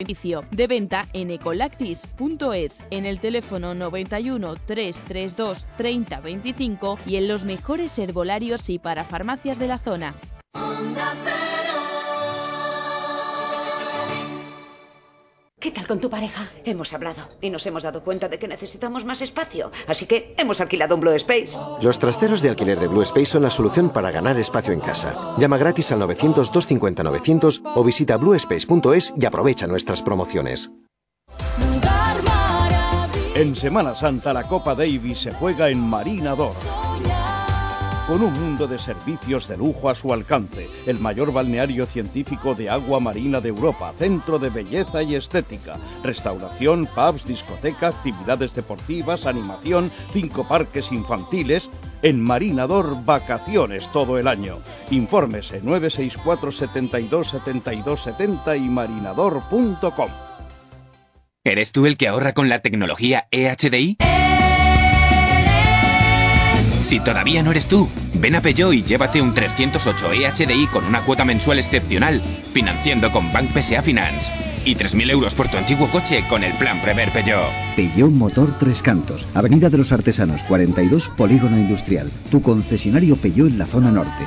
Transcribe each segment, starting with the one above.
Servicio de venta en ecolactis.es, en el teléfono 91 332 30 25 y en los mejores herbolarios y para farmacias de la zona. ¿Qué tal con tu pareja? Hemos hablado y nos hemos dado cuenta de que necesitamos más espacio, así que hemos alquilado un Blue Space. Los trasteros de alquiler de Blue Space son la solución para ganar espacio en casa. Llama gratis al 900-250-900 o visita bluespace.es y aprovecha nuestras promociones. En Semana Santa la Copa Davis se juega en Marinador con un mundo de servicios de lujo a su alcance, el mayor balneario científico de agua marina de Europa, centro de belleza y estética, restauración, pubs, discoteca, actividades deportivas, animación, cinco parques infantiles, en Marinador vacaciones todo el año. Infórmese 964 72 72 70 y marinador.com. ¿Eres tú el que ahorra con la tecnología EHDI? Si todavía no eres tú, ven a Peugeot y llévate un 308 EHDI con una cuota mensual excepcional, financiando con Bank PSA Finance. Y 3.000 euros por tu antiguo coche con el plan Prever Peugeot. Peugeot Motor Tres Cantos, Avenida de los Artesanos 42, Polígono Industrial. Tu concesionario Peugeot en la zona norte.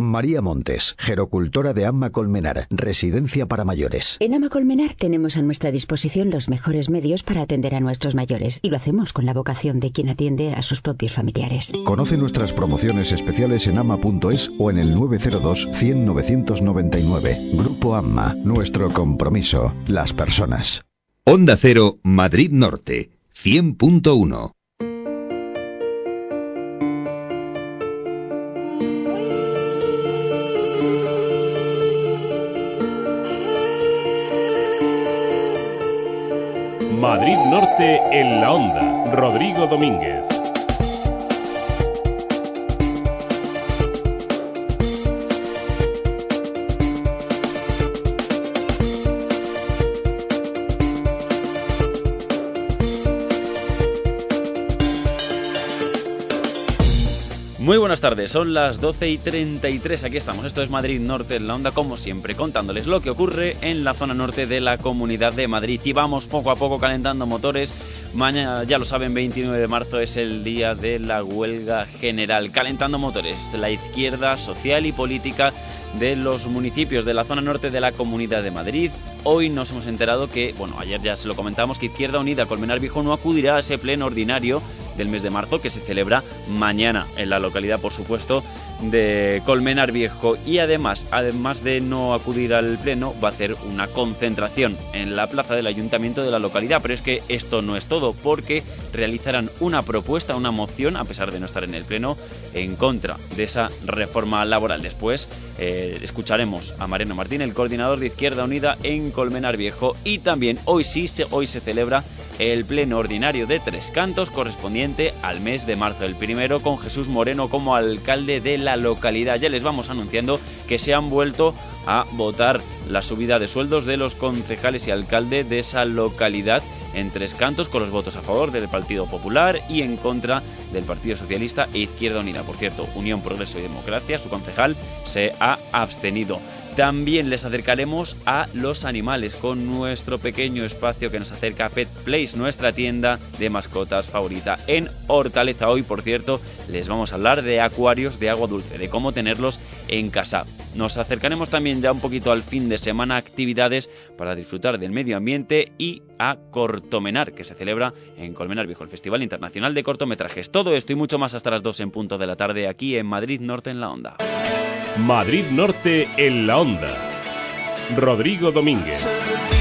María Montes, gerocultora de Amma Colmenar, residencia para mayores. En Ama Colmenar tenemos a nuestra disposición los mejores medios para atender a nuestros mayores y lo hacemos con la vocación de quien atiende a sus propios familiares. Conoce nuestras promociones especiales en ama.es o en el 902 100 999. Grupo Amma, nuestro compromiso, las personas. Onda Cero, Madrid Norte, 100.1. Norte en la onda. Rodrigo Domínguez. Buenas tardes, son las 12 y 33, aquí estamos, esto es Madrid Norte en la onda, como siempre, contándoles lo que ocurre en la zona norte de la Comunidad de Madrid y vamos poco a poco calentando motores. Mañana, ya lo saben, 29 de marzo es el día de la huelga general, calentando motores, la izquierda social y política de los municipios de la zona norte de la Comunidad de Madrid. Hoy nos hemos enterado que, bueno, ayer ya se lo comentábamos, que Izquierda Unida Colmenar Viejo no acudirá a ese pleno ordinario del mes de marzo que se celebra mañana en la localidad, por supuesto, de Colmenar Viejo. Y además, además de no acudir al pleno, va a hacer una concentración en la plaza del ayuntamiento de la localidad. Pero es que esto no es todo, porque realizarán una propuesta, una moción, a pesar de no estar en el pleno, en contra de esa reforma laboral. Después eh, escucharemos a Mariano Martín, el coordinador de Izquierda Unida en Colmenar Viejo. Y también hoy sí, hoy se celebra el pleno ordinario de Tres Cantos correspondiente al mes de marzo. El primero con Jesús Moreno como alcalde de la localidad. Ya les vamos anunciando que se han vuelto a votar la subida de sueldos de los concejales y alcalde de esa localidad en tres cantos con los votos a favor del Partido Popular y en contra del Partido Socialista e Izquierda Unida. Por cierto, Unión, Progreso y Democracia, su concejal se ha abstenido. También les acercaremos a los animales con nuestro pequeño espacio que nos acerca Pet Place, nuestra tienda de mascotas favorita en Hortaleza. Hoy, por cierto, les vamos a hablar de acuarios de agua dulce, de cómo tenerlos en casa. Nos acercaremos también ya un poquito al fin de semana, actividades para disfrutar del medio ambiente y a Cortomenar, que se celebra en Colmenar Viejo, el Festival Internacional de Cortometrajes. Todo esto y mucho más hasta las 2 en punto de la tarde aquí en Madrid Norte en la Onda. Madrid Norte en la onda. Rodrigo Domínguez.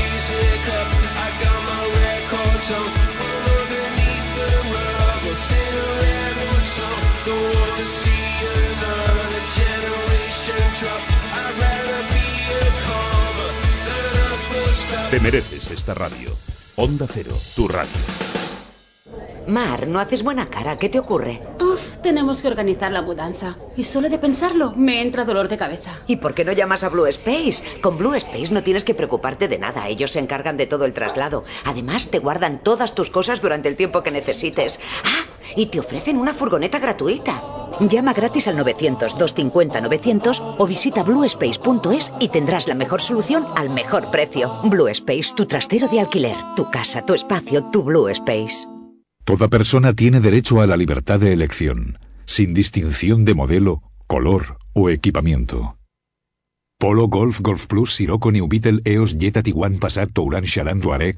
Te mereces esta radio. Onda Cero, tu radio. Mar, no haces buena cara. ¿Qué te ocurre? Uf, tenemos que organizar la mudanza. Y solo de pensarlo me entra dolor de cabeza. ¿Y por qué no llamas a Blue Space? Con Blue Space no tienes que preocuparte de nada. Ellos se encargan de todo el traslado. Además, te guardan todas tus cosas durante el tiempo que necesites. Ah, y te ofrecen una furgoneta gratuita. Llama gratis al 900-250-900 o visita bluespace.es y tendrás la mejor solución al mejor precio. Blue Space, tu trastero de alquiler, tu casa, tu espacio, tu Blue Space. Toda persona tiene derecho a la libertad de elección, sin distinción de modelo, color o equipamiento. Polo Golf Golf Plus Sirocco New Beetle EOS Jetta Tiguan Passat Touran Charan Touareg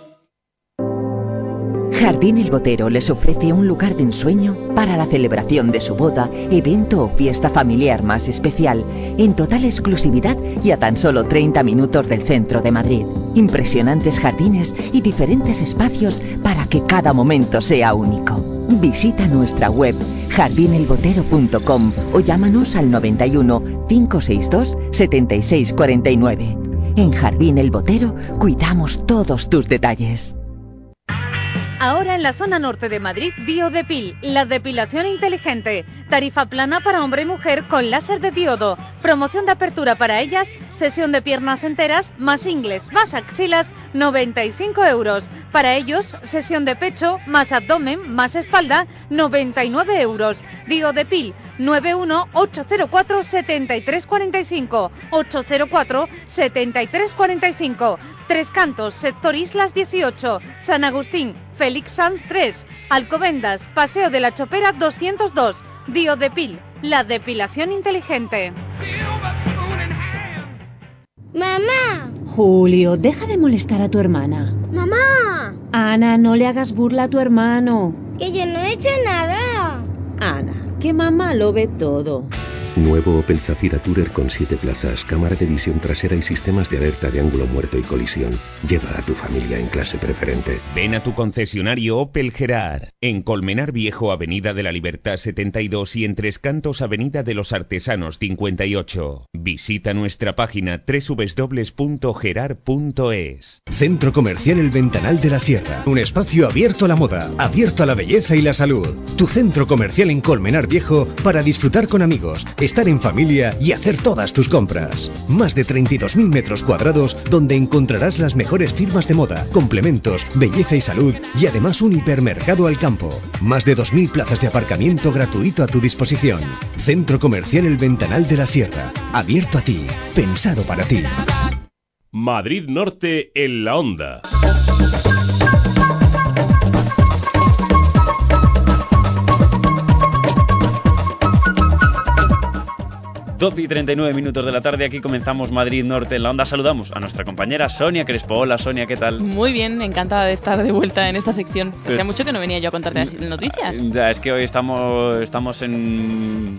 Jardín El Botero les ofrece un lugar de ensueño para la celebración de su boda, evento o fiesta familiar más especial, en total exclusividad y a tan solo 30 minutos del centro de Madrid. Impresionantes jardines y diferentes espacios para que cada momento sea único. Visita nuestra web jardinelbotero.com o llámanos al 91 562 7649. En Jardín El Botero cuidamos todos tus detalles. Ahora en la zona norte de Madrid, Diodepil, la depilación inteligente. Tarifa plana para hombre y mujer con láser de diodo. Promoción de apertura para ellas, sesión de piernas enteras, más ingles, más axilas, 95 euros. Para ellos, sesión de pecho, más abdomen, más espalda, 99 euros. Diodepil, 91804-7345. 804-7345. Tres Cantos, Sector Islas 18. San Agustín, Félix San 3. Alcobendas, Paseo de la Chopera 202. Diodepil, la depilación inteligente. ¡Mamá! Julio, deja de molestar a tu hermana. ¡Mamá! Ana, no le hagas burla a tu hermano. Que yo no he hecho nada. Ana, que mamá lo ve todo. Nuevo Opel Zafira Tourer con 7 plazas, cámara de visión trasera y sistemas de alerta de ángulo muerto y colisión. Lleva a tu familia en clase preferente. Ven a tu concesionario Opel Gerard, en Colmenar Viejo, Avenida de la Libertad 72 y en Tres Cantos, Avenida de los Artesanos 58. Visita nuestra página www.gerard.es. Centro Comercial El Ventanal de la Sierra. Un espacio abierto a la moda, abierto a la belleza y la salud. Tu centro comercial en Colmenar Viejo para disfrutar con amigos estar en familia y hacer todas tus compras. Más de 32.000 metros cuadrados donde encontrarás las mejores firmas de moda, complementos, belleza y salud y además un hipermercado al campo. Más de 2.000 plazas de aparcamiento gratuito a tu disposición. Centro Comercial El Ventanal de la Sierra. Abierto a ti. Pensado para ti. Madrid Norte en la onda. 12 y 39 minutos de la tarde, aquí comenzamos Madrid Norte en la onda. Saludamos a nuestra compañera Sonia Crespo. Hola Sonia, ¿qué tal? Muy bien, encantada de estar de vuelta en esta sección. Hacía mucho que no venía yo a contarte las noticias. Ya, es que hoy estamos, estamos en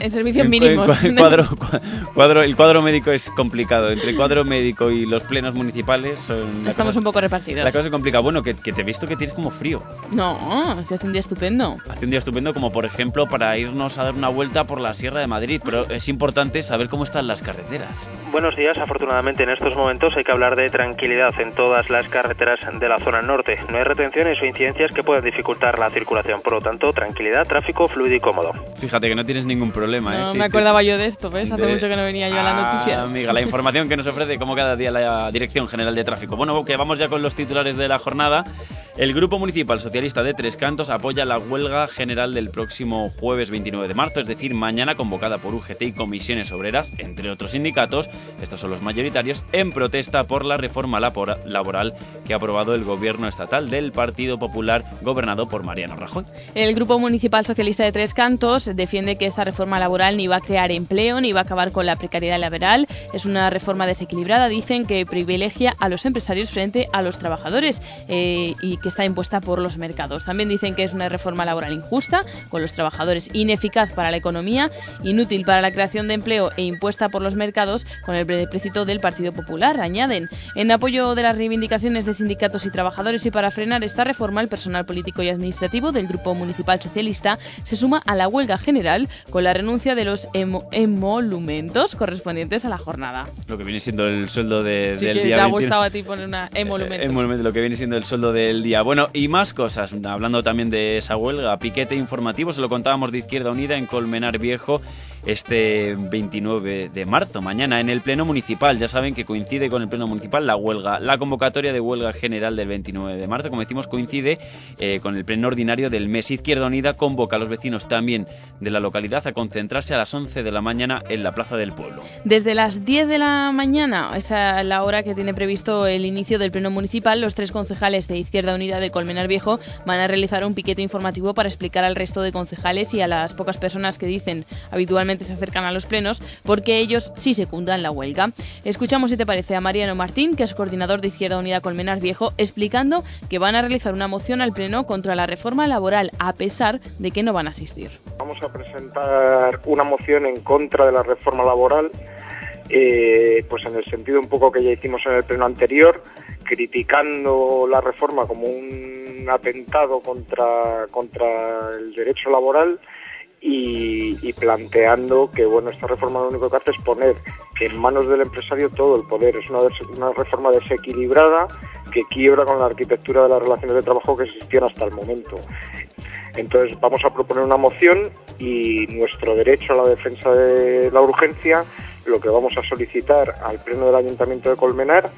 en servicios mínimos. El cuadro, cuadro, el cuadro médico es complicado. Entre el cuadro médico y los plenos municipales son Estamos un poco repartidos. La cosa es complicada. Bueno, que, te he visto que tienes como frío. No, se hace un día estupendo. Hace un día estupendo como por ejemplo para irnos a dar una vuelta por la Sierra de Madrid. Pero es importante saber cómo están las carreteras. Buenos días. Afortunadamente en estos momentos hay que hablar de tranquilidad en todas las carreteras de la zona norte. No hay retenciones o incidencias que puedan dificultar la circulación. Por lo tanto, tranquilidad, tráfico fluido y cómodo. Fíjate que no tienes ningún problema. No ¿eh? me acordaba yo de esto, ¿ves? Hace mucho que no venía yo a las Ah, noticias. Amiga, la información que nos ofrece como cada día la Dirección General de Tráfico. Bueno, que vamos ya con los titulares de la jornada. El Grupo Municipal Socialista de Tres Cantos apoya la huelga general del próximo jueves 29 de marzo, es decir, mañana convocada por UGT y comisiones obreras, entre otros sindicatos, estos son los mayoritarios, en protesta por la reforma laboral que ha aprobado el gobierno estatal del Partido Popular gobernado por Mariano Rajoy. El Grupo Municipal Socialista de Tres Cantos defiende que esta reforma laboral ni va a crear empleo ni va a acabar con la precariedad laboral. Es una reforma desequilibrada, dicen, que privilegia a los empresarios frente a los trabajadores eh, y que está impuesta por los mercados. También dicen que es una reforma laboral injusta, con los trabajadores ineficaz para la economía, inútil para la creación de empleo e impuesta por los mercados con el beneficio del Partido Popular. Añaden, en apoyo de las reivindicaciones de sindicatos y trabajadores y para frenar esta reforma, el personal político y administrativo del Grupo Municipal Socialista se suma a la huelga general con la renuncia de los emolumentos correspondientes a la jornada. Lo que viene siendo el sueldo de, sí del que día. Te ha 21. gustado a ti poner una emolumentos. Emolumento, lo que viene siendo el sueldo del día. Bueno, y más cosas. Hablando también de esa huelga, piquete informativo, se lo contábamos de Izquierda Unida en Colmenar Viejo este 29 de marzo, mañana en el Pleno Municipal. Ya saben que coincide con el Pleno Municipal la huelga. La convocatoria de huelga general del 29 de marzo, como decimos, coincide eh, con el Pleno Ordinario del mes. Izquierda Unida convoca a los vecinos también de la localidad a concentrarse a las 11 de la mañana en la Plaza del Pueblo. Desde las 10 de la mañana, esa es la hora que tiene previsto el inicio del Pleno Municipal, los tres concejales de Izquierda Unida de Colmenar Viejo van a realizar un piquete informativo para explicar al resto de concejales y a las pocas personas que dicen habitualmente se acercan a los plenos, porque ellos sí secundan la huelga. Escuchamos, si te parece, a Mariano Martín, que es coordinador de Izquierda Unida Colmenar Viejo, explicando que van a realizar una moción al Pleno contra la reforma laboral, a pesar de que no van a asistir. Vamos a presentar una moción en contra de la reforma laboral, eh, pues en el sentido un poco que ya hicimos en el pleno anterior, criticando la reforma como un atentado contra, contra el derecho laboral y, y planteando que bueno esta reforma lo único que hace es poner en manos del empresario todo el poder. Es una, una reforma desequilibrada que quiebra con la arquitectura de las relaciones de trabajo que existían hasta el momento. Entonces vamos a proponer una moción y nuestro derecho a la defensa de la urgencia, lo que vamos a solicitar al Pleno del Ayuntamiento de Colmenar,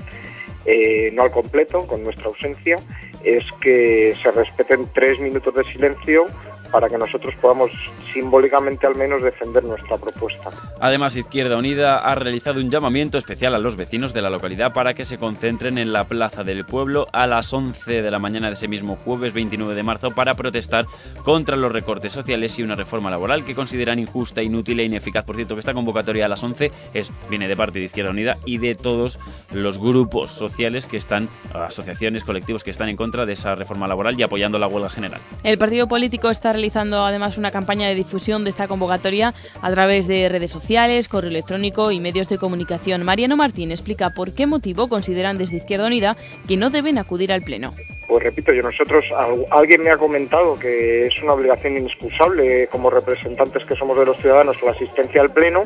eh, no al completo, con nuestra ausencia, es que se respeten tres minutos de silencio para que nosotros podamos simbólicamente al menos defender nuestra propuesta. Además, Izquierda Unida ha realizado un llamamiento especial a los vecinos de la localidad para que se concentren en la Plaza del Pueblo a las 11 de la mañana de ese mismo jueves 29 de marzo para protestar contra los recortes sociales y una reforma laboral que consideran injusta, inútil e ineficaz. Por cierto, que esta convocatoria a las 11 es, viene de parte de Izquierda Unida y de todos los grupos sociales que están, asociaciones, colectivos que están en contra de esa reforma laboral y apoyando la huelga general. El partido político está realizando además una campaña de difusión de esta convocatoria a través de redes sociales, correo electrónico y medios de comunicación. Mariano Martín explica por qué motivo consideran desde Izquierda Unida que no deben acudir al Pleno. Pues repito, yo nosotros, al- alguien me ha comentado que es una obligación inexcusable como representantes que somos de los ciudadanos la asistencia al Pleno.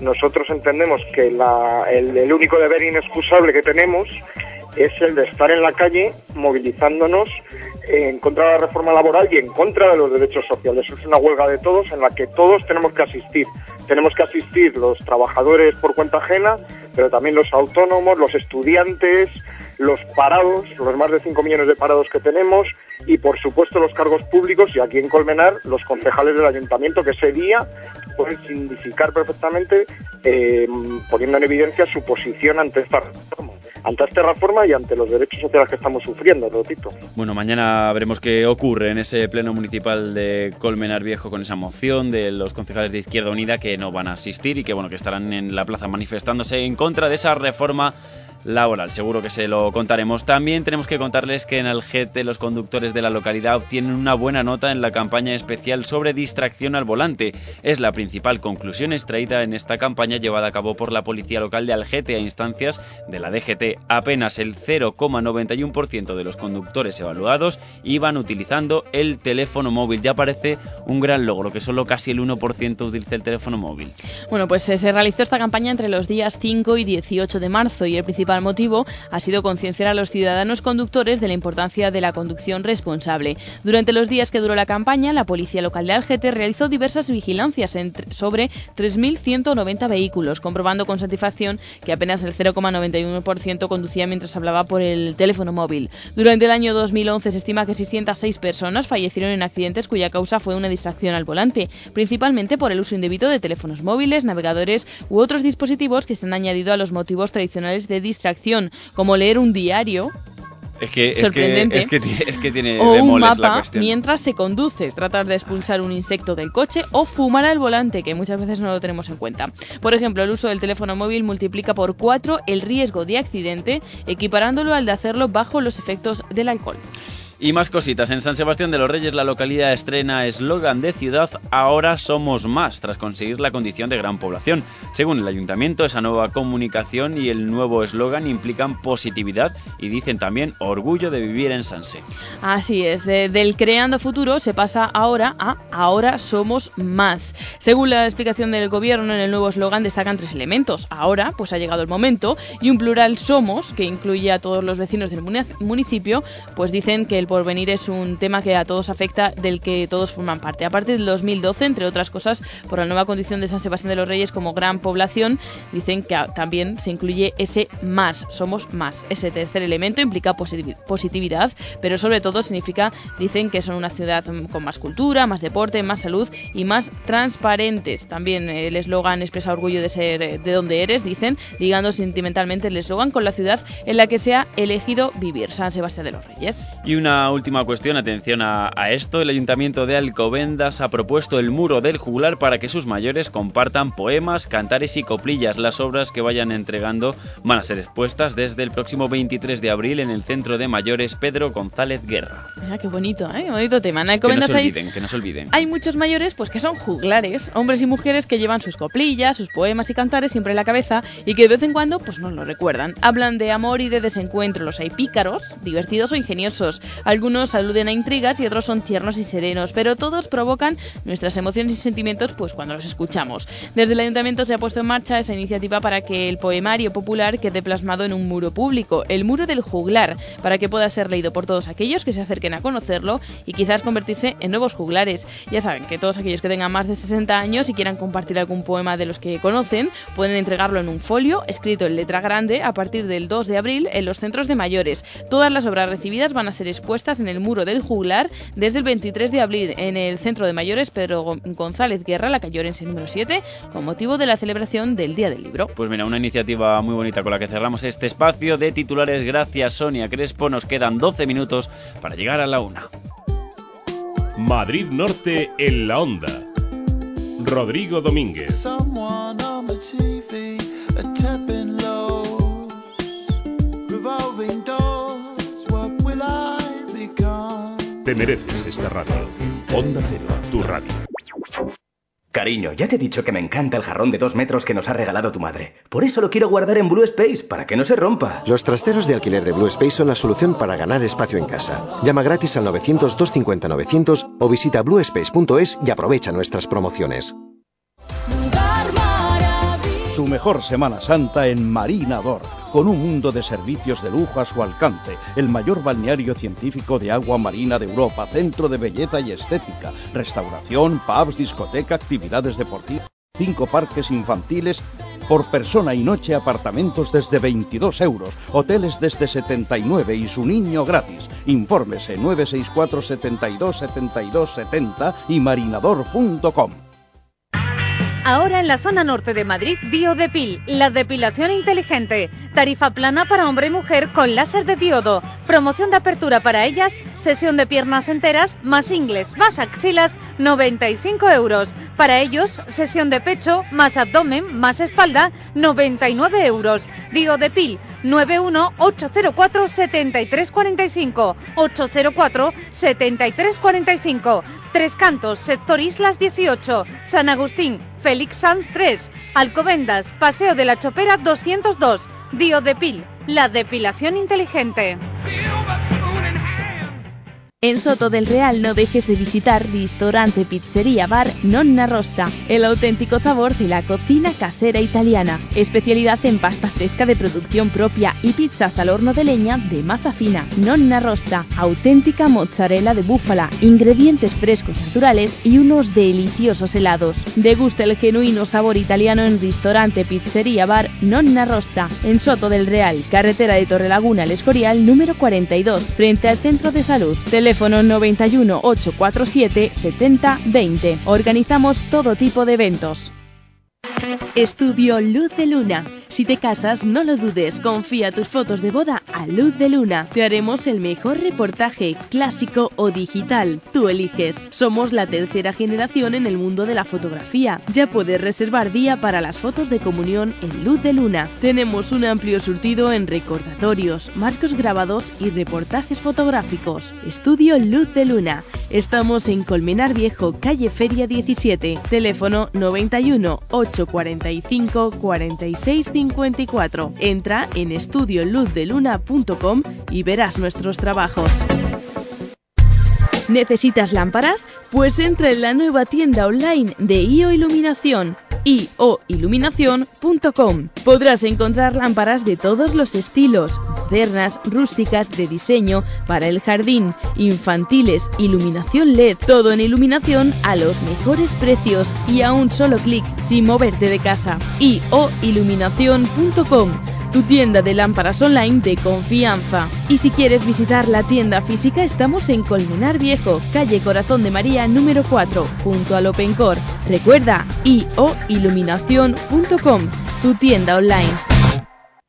Nosotros entendemos que la- el, el único deber inexcusable que tenemos es el de estar en la calle movilizándonos en contra de la reforma laboral y en contra de los derechos sociales. Es una huelga de todos en la que todos tenemos que asistir. Tenemos que asistir los trabajadores por cuenta ajena, pero también los autónomos, los estudiantes, los parados, los más de 5 millones de parados que tenemos y por supuesto los cargos públicos y aquí en Colmenar los concejales del ayuntamiento que ese día pueden significar perfectamente eh, poniendo en evidencia su posición ante esta reforma, ante esta reforma y ante los derechos sociales que estamos sufriendo, repito. Bueno, mañana veremos qué ocurre en ese pleno municipal de Colmenar Viejo con esa moción de los concejales de Izquierda Unida que no van a asistir y que bueno que estarán en la plaza manifestándose en contra de esa reforma laboral. Seguro que se lo contaremos. También tenemos que contarles que en Algete los conductores de la localidad obtienen una buena nota en la campaña especial sobre distracción al volante. Es la principal conclusión extraída en esta campaña llevada a cabo por la policía local de Algete a instancias de la DGT. Apenas el 0,91% de los conductores evaluados iban utilizando el teléfono móvil. Ya parece un gran logro que solo casi el 1% utilice el teléfono móvil. Bueno, pues eh, se realizó esta campaña entre los días 5 y 18 de marzo y el principal motivo ha sido concienciar concienciar a los ciudadanos conductores de la importancia de la conducción responsable. Durante los días que duró la campaña, la policía local de Algete realizó diversas vigilancias sobre 3.190 vehículos, comprobando con satisfacción que apenas el 0,91% conducía mientras hablaba por el teléfono móvil. Durante el año 2011 se estima que 606 personas fallecieron en accidentes cuya causa fue una distracción al volante, principalmente por el uso indebido de teléfonos móviles, navegadores u otros dispositivos que se han añadido a los motivos tradicionales de distracción, como leer un diario Es que, es que, Sorprendente. es que, ti- es que tiene o un la mapa cuestión. mientras se conduce, tratar de expulsar un insecto del coche o fumar al volante, que muchas veces no lo tenemos en cuenta. Por ejemplo, el uso del teléfono móvil multiplica por 4 el riesgo de accidente, equiparándolo al de hacerlo bajo los efectos del alcohol. Y más cositas. En San Sebastián de los Reyes la localidad estrena eslogan de ciudad Ahora somos más, tras conseguir la condición de gran población. Según el ayuntamiento, esa nueva comunicación y el nuevo eslogan implican positividad y dicen también orgullo de vivir en Sanse. Así es, de- del creando futuro se pasa ahora a ahora somos más. Según la explicación del gobierno, en el nuevo eslogan destacan tres elementos. Ahora, pues ha llegado el momento, y un plural somos, que incluye a todos los vecinos del muni- municipio, pues dicen que el porvenir es un tema que a todos afecta, del que todos forman parte. A partir del 2012, entre otras cosas, por la nueva condición de San Sebastián de los Reyes como gran población, dicen que también se incluye ese más, somos más. Ese tercer elemento implica positivi- positividad, pero sobre todo significa, dicen que son una ciudad mm, con más cultura, más deporte, más salud y más transparentes. También eh, el eslogan expresa orgullo de ser eh, de donde eres, dicen, ligando sentimentalmente el eslogan con la ciudad en la que se ha elegido vivir, San Sebastián de los Reyes. Y una última cuestión, atención a, a esto. El ayuntamiento de Alcobendas ha propuesto el muro del juglar para que sus mayores compartan poemas, cantares y coplillas. Las obras que vayan entregando van a ser expuestas desde el próximo 23 de abril en el Centro de Mayores Pedro González Guerra. Mira, qué bonito, ¿eh? Qué bonito tema. En Que no se hay olviden, que no se olviden. Hay muchos mayores pues que son juglares, hombres y mujeres que llevan sus coplillas, sus poemas y cantares siempre en la cabeza y que de vez en cuando pues nos lo recuerdan. Hablan de amor y de desencuentro, los hay pícaros, divertidos o ingeniosos. Algunos aluden a intrigas y otros son tiernos y serenos, pero todos provocan nuestras emociones y sentimientos pues cuando los escuchamos. Desde el ayuntamiento se ha puesto en marcha esa iniciativa para que el poemario popular quede plasmado en un muro público, el muro del juglar, para que pueda ser leído por todos aquellos que se acerquen a conocerlo y quizás convertirse en nuevos juglares. Ya saben que todos aquellos que tengan más de 60 años y quieran compartir algún poema de los que conocen, pueden entregarlo en un folio escrito en letra grande a partir del 2 de abril en los centros de mayores. Todas las obras recibidas van a ser expuestas en el muro del juglar desde el 23 de abril en el centro de mayores Pedro Gon- González Guerra, la calle Orense número 7, con motivo de la celebración del Día del Libro. Pues mira, una iniciativa muy bonita con la que cerramos este espacio de titulares. Gracias, Sonia Crespo. Nos quedan 12 minutos para llegar a la una. Madrid Norte en la onda. Rodrigo Domínguez. Te mereces esta radio. Onda Cero, tu radio. Cariño, ya te he dicho que me encanta el jarrón de dos metros que nos ha regalado tu madre. Por eso lo quiero guardar en Blue Space, para que no se rompa. Los trasteros de alquiler de Blue Space son la solución para ganar espacio en casa. Llama gratis al 900-250-900 o visita bluespace.es y aprovecha nuestras promociones. Su mejor Semana Santa en Marinador, con un mundo de servicios de lujo a su alcance, el mayor balneario científico de agua marina de Europa, centro de belleza y estética, restauración, pubs, discoteca, actividades deportivas, cinco parques infantiles, por persona y noche apartamentos desde 22 euros, hoteles desde 79 y su niño gratis. Infórmese 964 72 72 70 y marinador.com. Ahora en la zona norte de Madrid, Diodepil, la depilación inteligente. Tarifa plana para hombre y mujer con láser de diodo. Promoción de apertura para ellas, sesión de piernas enteras, más ingles, más axilas, 95 euros. Para ellos, sesión de pecho, más abdomen, más espalda, 99 euros. Diodepil, 91804-7345. 804-7345. Tres Cantos, Sector Islas 18. San Agustín, Félix Sanz 3. Alcobendas, Paseo de la Chopera 202. Diodepil, la depilación inteligente. En Soto del Real no dejes de visitar Ristorante Pizzería Bar Nonna Rossa, el auténtico sabor de la cocina casera italiana. Especialidad en pasta fresca de producción propia y pizzas al horno de leña de masa fina. Nonna Rossa, auténtica mozzarella de búfala, ingredientes frescos naturales y unos deliciosos helados. Degusta el genuino sabor italiano en Ristorante Pizzería Bar Nonna Rossa, en Soto del Real, carretera de Torrelaguna al Escorial número 42, frente al Centro de Salud. Teléfono 91 847 70 20. Organizamos todo tipo de eventos. Estudio Luz de Luna. Si te casas, no lo dudes, confía tus fotos de boda a Luz de Luna. Te haremos el mejor reportaje, clásico o digital. Tú eliges. Somos la tercera generación en el mundo de la fotografía. Ya puedes reservar día para las fotos de comunión en Luz de Luna. Tenemos un amplio surtido en recordatorios, marcos grabados y reportajes fotográficos. Estudio Luz de Luna. Estamos en Colmenar Viejo, calle Feria 17. Teléfono 91 845 46 54. Entra en estudioluzdeluna.com y verás nuestros trabajos. ¿Necesitas lámparas? Pues entra en la nueva tienda online de IO Iluminación ioiluminación.com. Podrás encontrar lámparas de todos los estilos, modernas, rústicas, de diseño, para el jardín, infantiles, iluminación LED, todo en iluminación a los mejores precios y a un solo clic sin moverte de casa. ioiluminación.com tu tienda de lámparas online de confianza. Y si quieres visitar la tienda física, estamos en Colmenar Viejo, calle Corazón de María número 4, junto al Opencor. Recuerda, ioiluminación.com, tu tienda online.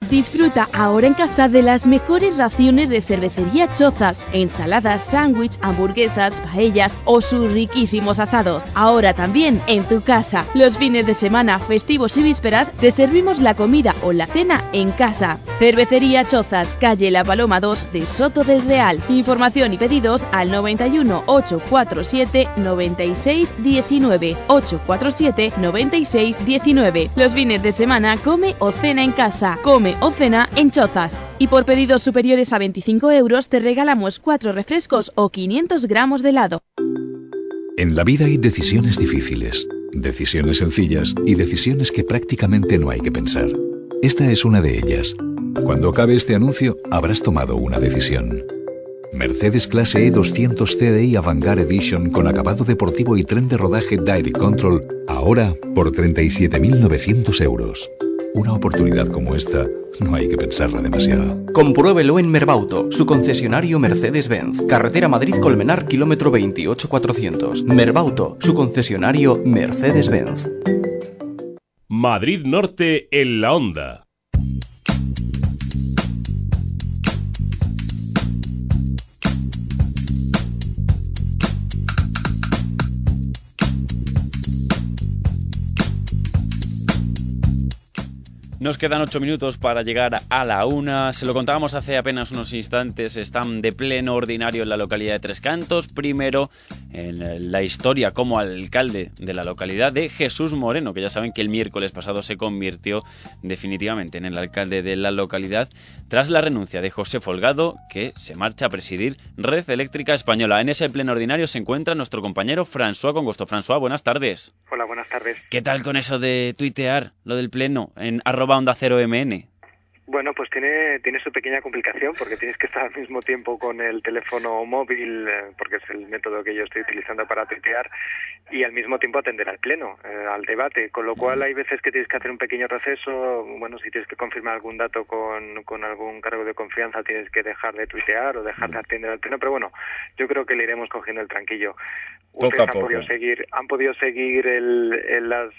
Disfruta ahora en casa de las mejores raciones de cervecería Chozas, ensaladas, sándwich, hamburguesas, paellas o sus riquísimos asados. Ahora también en tu casa. Los fines de semana, festivos y vísperas te servimos la comida o la cena en casa. Cervecería Chozas, calle La Paloma 2 de Soto del Real. Información y pedidos al 91 847 96 19 847 96 19. Los fines de semana come o cena en casa. Come o cena en Chozas. Y por pedidos superiores a 25 euros te regalamos 4 refrescos o 500 gramos de helado. En la vida hay decisiones difíciles, decisiones sencillas y decisiones que prácticamente no hay que pensar. Esta es una de ellas. Cuando acabe este anuncio, habrás tomado una decisión. Mercedes Clase E 200 CDI Avantgarde Edition con acabado deportivo y tren de rodaje Direct Control, ahora por 37.900 euros. Una oportunidad como esta no hay que pensarla demasiado. Compruébelo en Merbauto, su concesionario Mercedes-Benz. Carretera Madrid-Colmenar, kilómetro 28400. Merbauto, su concesionario Mercedes-Benz. Madrid Norte en la onda. Nos quedan ocho minutos para llegar a la una. Se lo contábamos hace apenas unos instantes. Están de pleno ordinario en la localidad de Tres Cantos. Primero en la historia como alcalde de la localidad de Jesús Moreno, que ya saben que el miércoles pasado se convirtió definitivamente en el alcalde de la localidad tras la renuncia de José Folgado, que se marcha a presidir Red Eléctrica Española. En ese pleno ordinario se encuentra nuestro compañero François Congosto. François, buenas tardes. Hola, buenas tardes. ¿Qué tal con eso de tuitear lo del pleno en arroba onda cero MN? Bueno, pues tiene, tiene su pequeña complicación porque tienes que estar al mismo tiempo con el teléfono móvil, eh, porque es el método que yo estoy utilizando para tuitear, y al mismo tiempo atender al pleno, eh, al debate, con lo cual hay veces que tienes que hacer un pequeño receso, bueno, si tienes que confirmar algún dato con, con algún cargo de confianza tienes que dejar de tuitear o dejar de atender al pleno, pero bueno, yo creo que le iremos cogiendo el tranquillo. Ustedes han podido seguir, han podido seguir el, el- los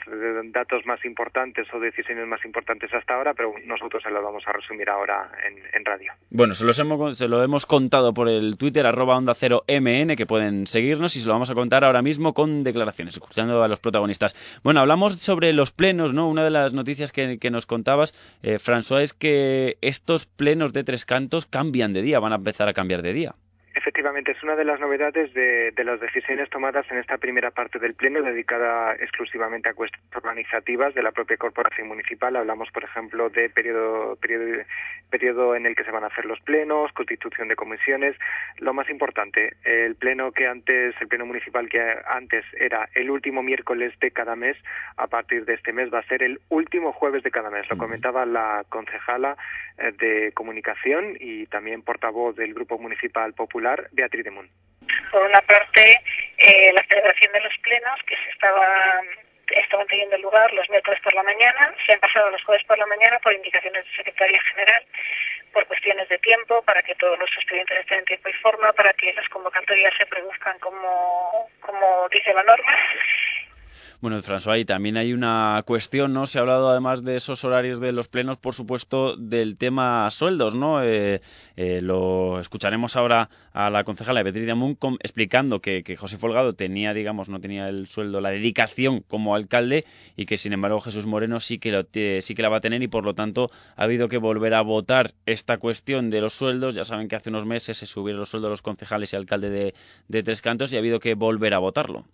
datos más importantes o decisiones más importantes hasta ahora, pero nosotros se lo vamos a resumir ahora en, en radio. Bueno, se, los hemos, se lo hemos contado por el Twitter, arroba onda cero MN, que pueden seguirnos y se lo vamos a contar ahora mismo con declaraciones, escuchando a los protagonistas. Bueno, hablamos sobre los plenos, ¿no? Una de las noticias que, nos contabas, eh, François, es que estos plenos de tres cantos cambian de día, van a empezar a cambiar de día. Efectivamente, es una de las novedades de, de, las decisiones tomadas en esta primera parte del Pleno dedicada exclusivamente a cuestiones organizativas de la propia corporación municipal. Hablamos, por ejemplo, de periodo, periodo, periodo en el que se van a hacer los plenos, constitución de comisiones. Lo más importante, el Pleno que antes, el Pleno municipal que antes era el último miércoles de cada mes, a partir de este mes va a ser el último jueves de cada mes. Lo comentaba la concejala de comunicación y también portavoz del Grupo Municipal Popular Beatriz de Mun. Por una parte, eh, la celebración de los plenos que se estaban teniendo lugar los miércoles por la mañana, se han pasado los jueves por la mañana por indicaciones de Secretaría General, por cuestiones de tiempo, para que todos los estudiantes estén en tiempo y forma, para que las convocatorias se produzcan como, como dice la norma. Bueno, François, y también hay una cuestión, ¿no? Se ha hablado además de esos horarios de los plenos, por supuesto, del tema sueldos, ¿no? Eh, eh, lo escucharemos ahora a la concejala Beatriz Amun explicando que, José Folgado tenía, digamos, no tenía el sueldo, la dedicación como alcalde y que, sin embargo, Jesús Moreno sí que, lo, sí que la va a tener y, por lo tanto, ha habido que volver a votar esta cuestión de los sueldos. Ya saben que hace unos meses se subieron los sueldos de los concejales y alcalde de, de Tres Cantos y ha habido que volver a votarlo.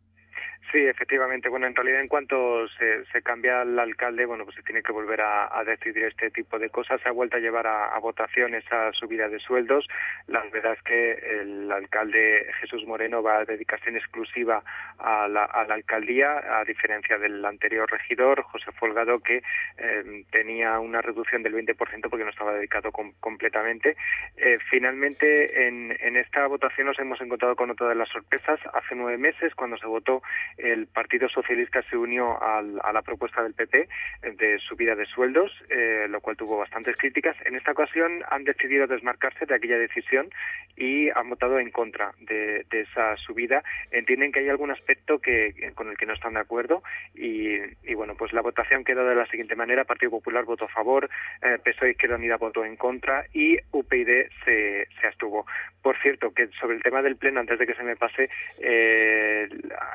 Sí, efectivamente. Bueno, en realidad, en cuanto se, se cambia el alcalde, bueno, pues se tiene que volver a, a decidir este tipo de cosas. Se ha vuelto a llevar a, votación esa subida de sueldos. La verdad es que el alcalde Jesús Moreno va a dedicarse en exclusiva a la, alcaldía, a diferencia del anterior regidor, José Folgado, que eh, tenía una reducción del 20% porque no estaba dedicado com completamente. Eh, finalmente, en, en esta votación nos hemos encontrado con otra de las sorpresas. Hace nueve meses, cuando se votó el Partido Socialista se unió al, a la propuesta del PP de subida de sueldos, eh, lo cual tuvo bastantes críticas. En esta ocasión han decidido desmarcarse de aquella decisión y han votado en contra de, esa subida. Entienden que hay algún aspecto que, con el que no están de acuerdo y, y bueno, pues la votación quedó de la siguiente manera. Partido Popular votó a favor, eh, PSOE Izquierda Unida votó en contra y UPyD se, se abstuvo. Por cierto, que sobre el tema del pleno, antes de que se me pase, eh,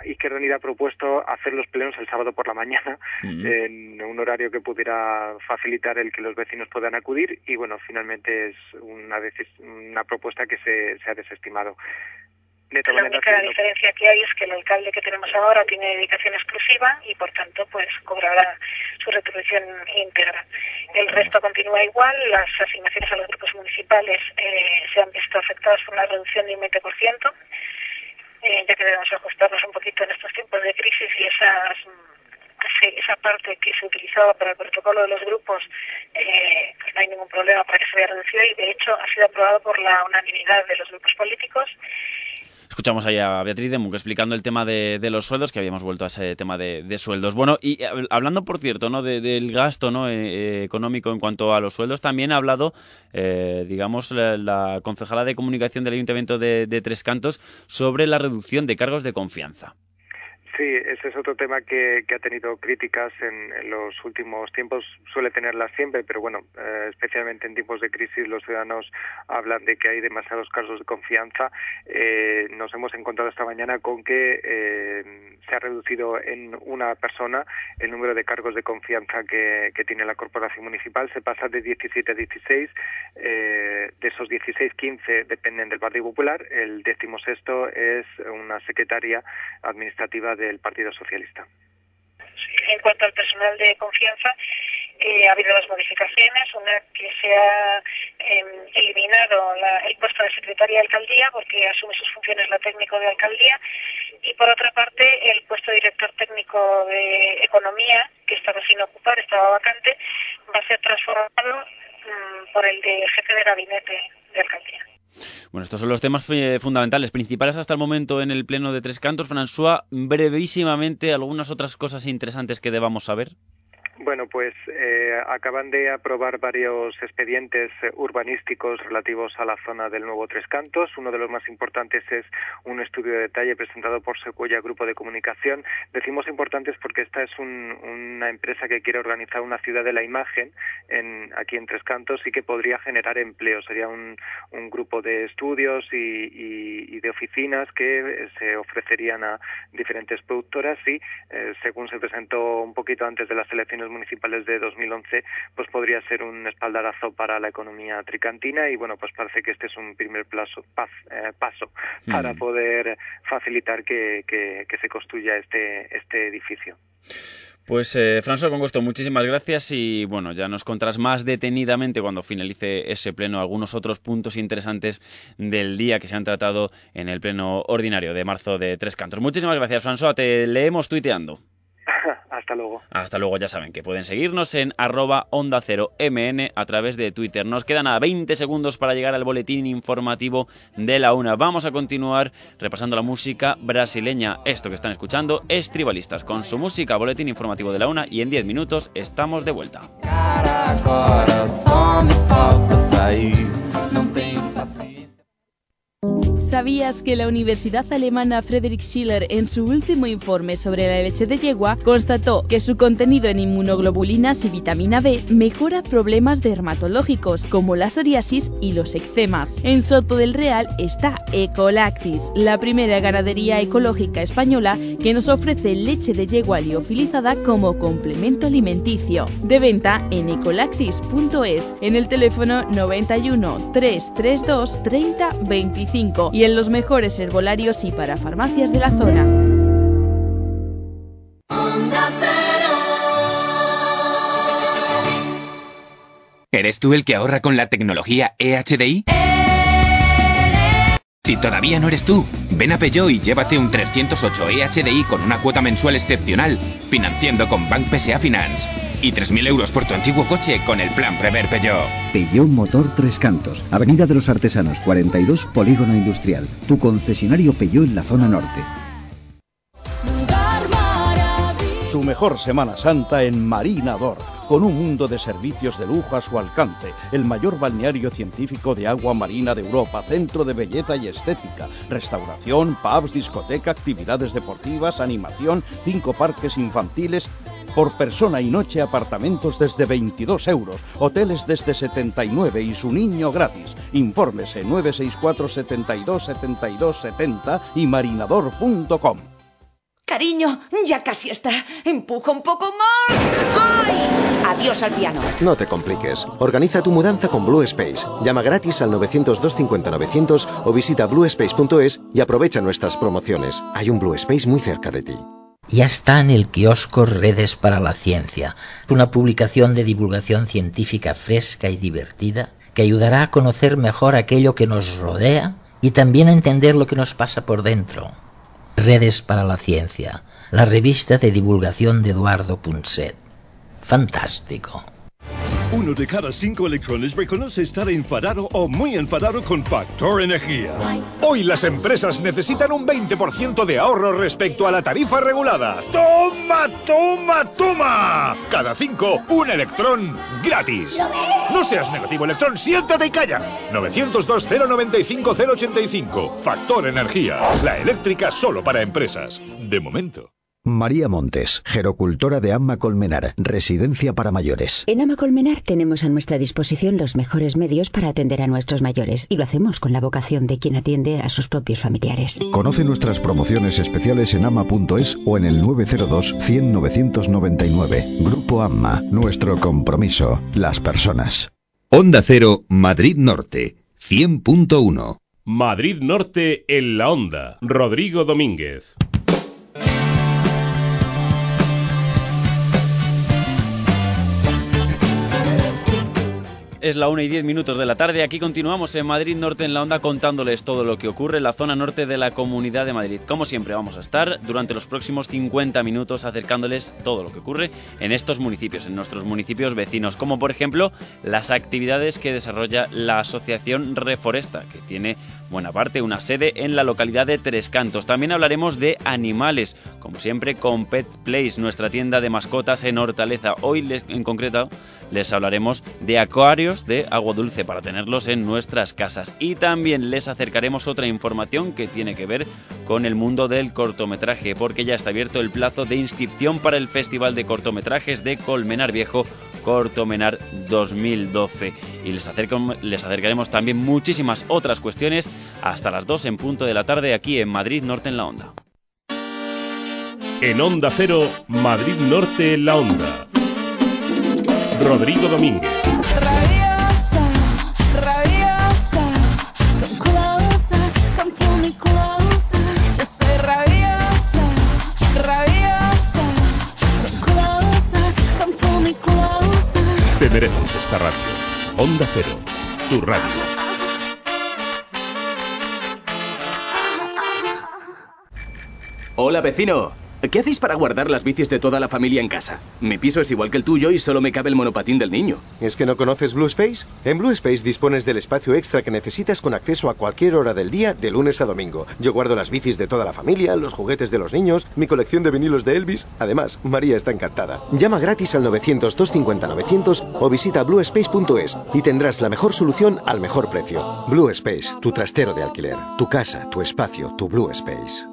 Izquierda Unida ha propuesto hacer los plenos el sábado por la mañana, uh -huh. en un horario que pudiera facilitar el que los vecinos puedan acudir y bueno, finalmente es una, una propuesta que se, se ha desestimado. De la única diferencia que hay es que el alcalde que tenemos ahora tiene dedicación exclusiva y por tanto pues cobrará su retribución íntegra. El resto continúa igual, las asignaciones a los grupos municipales eh, se han visto afectadas por una reducción de un 20%, eh, ya que debemos ajustarnos un poquito en estos tiempos de crisis y esas esa parte que se utilizaba para el protocolo de los grupos, eh, pues no hay ningún problema para que se vea reducida y de hecho ha sido aprobado por la unanimidad de los grupos políticos Escuchamos ahí a Beatriz de Munck explicando el tema de, los sueldos, que habíamos vuelto a ese tema de, sueldos. Bueno, y hablando, por cierto, ¿no? De, del gasto ¿no? Eh, económico en cuanto a los sueldos, también ha hablado, eh, digamos, la, la, concejala de comunicación del Ayuntamiento de Tres Cantos sobre la reducción de cargos de confianza. Sí, ese es otro tema que, que ha tenido críticas en, en, los últimos tiempos. Suele tenerlas siempre, pero bueno, eh, especialmente en tiempos de crisis los ciudadanos hablan de que hay demasiados casos de confianza. Eh, nos hemos encontrado esta mañana con que eh, se ha reducido en una persona el número de cargos de confianza que, que tiene la corporación municipal. Se pasa de 17 a 16. de esos 16, 15 dependen del Partido Popular. El décimo sexto es una secretaria administrativa de del Partido Socialista. En cuanto al personal de confianza, eh, ha habido dos modificaciones. Una que se ha eh, eliminado la, el puesto de secretaria de alcaldía porque asume sus funciones la técnico de alcaldía y por otra parte el puesto de director técnico de economía que estaba sin ocupar, estaba vacante, va a ser transformado um, por el de jefe de gabinete de alcaldía. Bueno, estos son los temas fundamentales, principales hasta el momento en el Pleno de Tres Cantos. François, brevísimamente, algunas otras cosas interesantes que debamos saber. Bueno, pues eh, acaban de aprobar varios expedientes eh, urbanísticos relativos a la zona del Nuevo Tres Cantos. Uno de los más importantes es un estudio de detalle presentado por Secuella Grupo de Comunicación. Decimos importantes porque esta es un, una empresa que quiere organizar una ciudad de la imagen en, aquí en Tres Cantos y que podría generar empleo. Sería un, un grupo de estudios y, y, y, de oficinas que se ofrecerían a diferentes productoras y, eh, según se presentó un poquito antes de las elecciones elecciones municipales de 2011, pues podría ser un espaldarazo para la economía tricantina y bueno, pues parece que este es un primer plazo, eh, paso para poder facilitar que, que, que se construya este, este edificio. Pues eh, François, con gusto, muchísimas gracias y bueno, ya nos contarás más detenidamente cuando finalice ese pleno algunos otros puntos interesantes del día que se han tratado en el pleno ordinario de marzo de Tres Cantos. Muchísimas gracias, François, te leemos tuiteando. Hasta luego. Hasta luego, ya saben que pueden seguirnos en arroba onda cero mn a través de Twitter. Nos quedan a 20 segundos para llegar al boletín informativo de la una. Vamos a continuar repasando la música brasileña. Esto que están escuchando es Tribalistas con su música, boletín informativo de la una y en 10 minutos estamos de vuelta. ¿Sabías que la Universidad Alemana Friedrich Schiller en su último informe sobre la leche de yegua constató que su contenido en inmunoglobulinas y vitamina B mejora problemas dermatológicos como la psoriasis y los eczemas? En Soto del Real está Ecolactis, la primera ganadería ecológica española que nos ofrece leche de yegua liofilizada como complemento alimenticio. De venta en ecolactis.es en el teléfono 91 332 30 25 y en los mejores herbolarios y para farmacias de la zona. ¿Eres tú el que ahorra con la tecnología EHDI? Si todavía no eres tú, ven a Peugeot y llévate un 308 EHDI con una cuota mensual excepcional, financiando con Bank PSA Finance. Y 3.000 euros por tu antiguo coche con el plan Prever Peugeot. Peugeot Motor Tres Cantos, Avenida de los Artesanos 42, Polígono Industrial. Tu concesionario Peugeot en la zona norte. Su mejor Semana Santa en Marinador, con un mundo de servicios de lujo a su alcance, el mayor balneario científico de agua marina de Europa, centro de belleza y estética, restauración, pubs, discoteca, actividades deportivas, animación, cinco parques infantiles, por persona y noche apartamentos desde 22 euros, hoteles desde 79 y su niño gratis. Infórmese 964 72 72 70 y marinador.com. Cariño, ya casi está. Empuja un poco más. ¡Ay! Adiós al piano. No te compliques. Organiza tu mudanza con Blue Space. Llama gratis al 900-250-900 o visita bluespace.es y aprovecha nuestras promociones. Hay un Blue Space muy cerca de ti. Ya está en el kiosco Redes para la Ciencia, una publicación de divulgación científica fresca y divertida que ayudará a conocer mejor aquello que nos rodea y también a entender lo que nos pasa por dentro. Redes para la Ciencia, la revista de divulgación de Eduardo Punset. Fantástico. Uno de cada cinco electrones reconoce estar enfadado o muy enfadado con Factor Energía. Hoy las empresas necesitan un 20% de ahorro respecto a la tarifa regulada. ¡Toma, toma, toma! Cada cinco, un electrón gratis. No seas negativo, electrón, siéntate y calla. 902-095-085. Factor Energía. La eléctrica solo para empresas. De momento. María Montes, gerocultora de Amma Colmenar, residencia para mayores. En Ama Colmenar tenemos a nuestra disposición los mejores medios para atender a nuestros mayores y lo hacemos con la vocación de quien atiende a sus propios familiares. Conoce nuestras promociones especiales en ama.es o en el 902 100 999. Grupo Amma, nuestro compromiso, las personas. Onda Cero, Madrid Norte, 100.1. Madrid Norte en la onda. Rodrigo Domínguez. Es la 1 y 10 minutos de la tarde. Aquí continuamos en Madrid Norte en la onda contándoles todo lo que ocurre en la zona norte de la Comunidad de Madrid. Como siempre vamos a estar durante los próximos 50 minutos acercándoles todo lo que ocurre en estos municipios, en nuestros municipios vecinos, como por ejemplo las actividades que desarrolla la Asociación Reforesta, que tiene buena parte una sede en la localidad de Tres Cantos. También hablaremos de animales, como siempre con Pet Place, nuestra tienda de mascotas en Hortaleza. Hoy les, en concreto les hablaremos de acuarios de agua dulce para tenerlos en nuestras casas. Y también les acercaremos otra información que tiene que ver con el mundo del cortometraje, porque ya está abierto el plazo de inscripción para el Festival de Cortometrajes de Colmenar Viejo, Cortomenar 2012. Y les, les acercaremos también muchísimas otras cuestiones hasta las 2 en punto de la tarde aquí en Madrid Norte en la Onda. En Onda Cero, Madrid Norte en la Onda. Rodrigo Domínguez. Mereces esta radio. Onda Cero, tu radio. Hola, vecino. ¿Qué hacéis para guardar las bicis de toda la familia en casa? Mi piso es igual que el tuyo y solo me cabe el monopatín del niño. ¿Es que no conoces Blue Space? En Blue Space dispones del espacio extra que necesitas con acceso a cualquier hora del día, de lunes a domingo. Yo guardo las bicis de toda la familia, los juguetes de los niños, mi colección de vinilos de Elvis. Además, María está encantada. Llama gratis al 900-250-900 o visita bluespace.es y tendrás la mejor solución al mejor precio. Blue Space, tu trastero de alquiler, tu casa, tu espacio, tu Blue Space.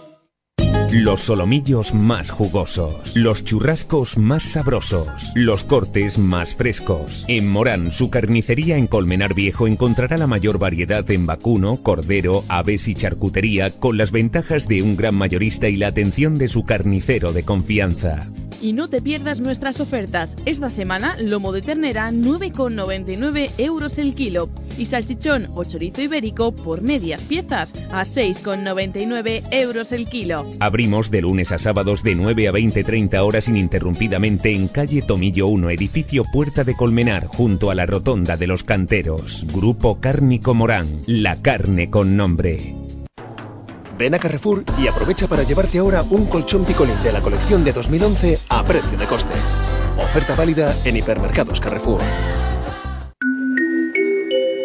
Los solomillos más jugosos, los churrascos más sabrosos, los cortes más frescos. En Morán, su carnicería en Colmenar Viejo encontrará la mayor variedad en vacuno, cordero, aves y charcutería con las ventajas de un gran mayorista y la atención de su carnicero de confianza. Y no te pierdas nuestras ofertas. Esta semana, lomo de ternera 9,99 euros el kilo. Y salchichón o chorizo ibérico por medias piezas a 6,99 euros el kilo. Abrimos de lunes a sábados de 9 a 20-30 horas ininterrumpidamente en calle Tomillo 1, edificio Puerta de Colmenar, junto a la Rotonda de los Canteros. Grupo Cárnico Morán, la carne con nombre. Ven a Carrefour y aprovecha para llevarte ahora un colchón picolín de la colección de 2011 a precio de coste. Oferta válida en hipermercados Carrefour.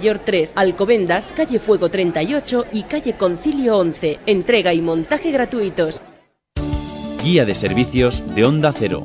3, Alcobendas, calle Fuego 38 y calle Concilio 11. Entrega y montaje gratuitos. Guía de servicios de Onda Cero.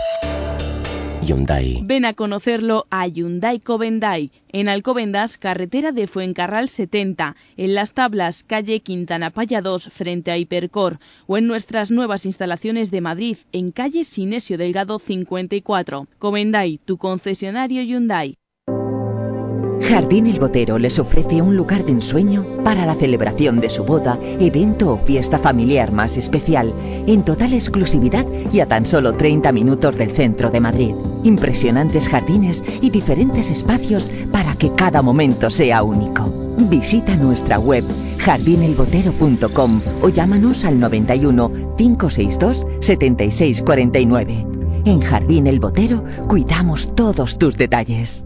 Ven a conocerlo a Hyundai Covendai, en Alcobendas, carretera de Fuencarral 70, en Las Tablas, calle Quintana Paya 2, frente a Hipercor, o en nuestras nuevas instalaciones de Madrid, en calle Sinesio Delgado 54. Covendai, tu concesionario Hyundai. Jardín El Botero les ofrece un lugar de ensueño para la celebración de su boda, evento o fiesta familiar más especial, en total exclusividad y a tan solo 30 minutos del centro de Madrid. Impresionantes jardines y diferentes espacios para que cada momento sea único. Visita nuestra web jardinelbotero.com o llámanos al 91 562 7649. En Jardín El Botero cuidamos todos tus detalles.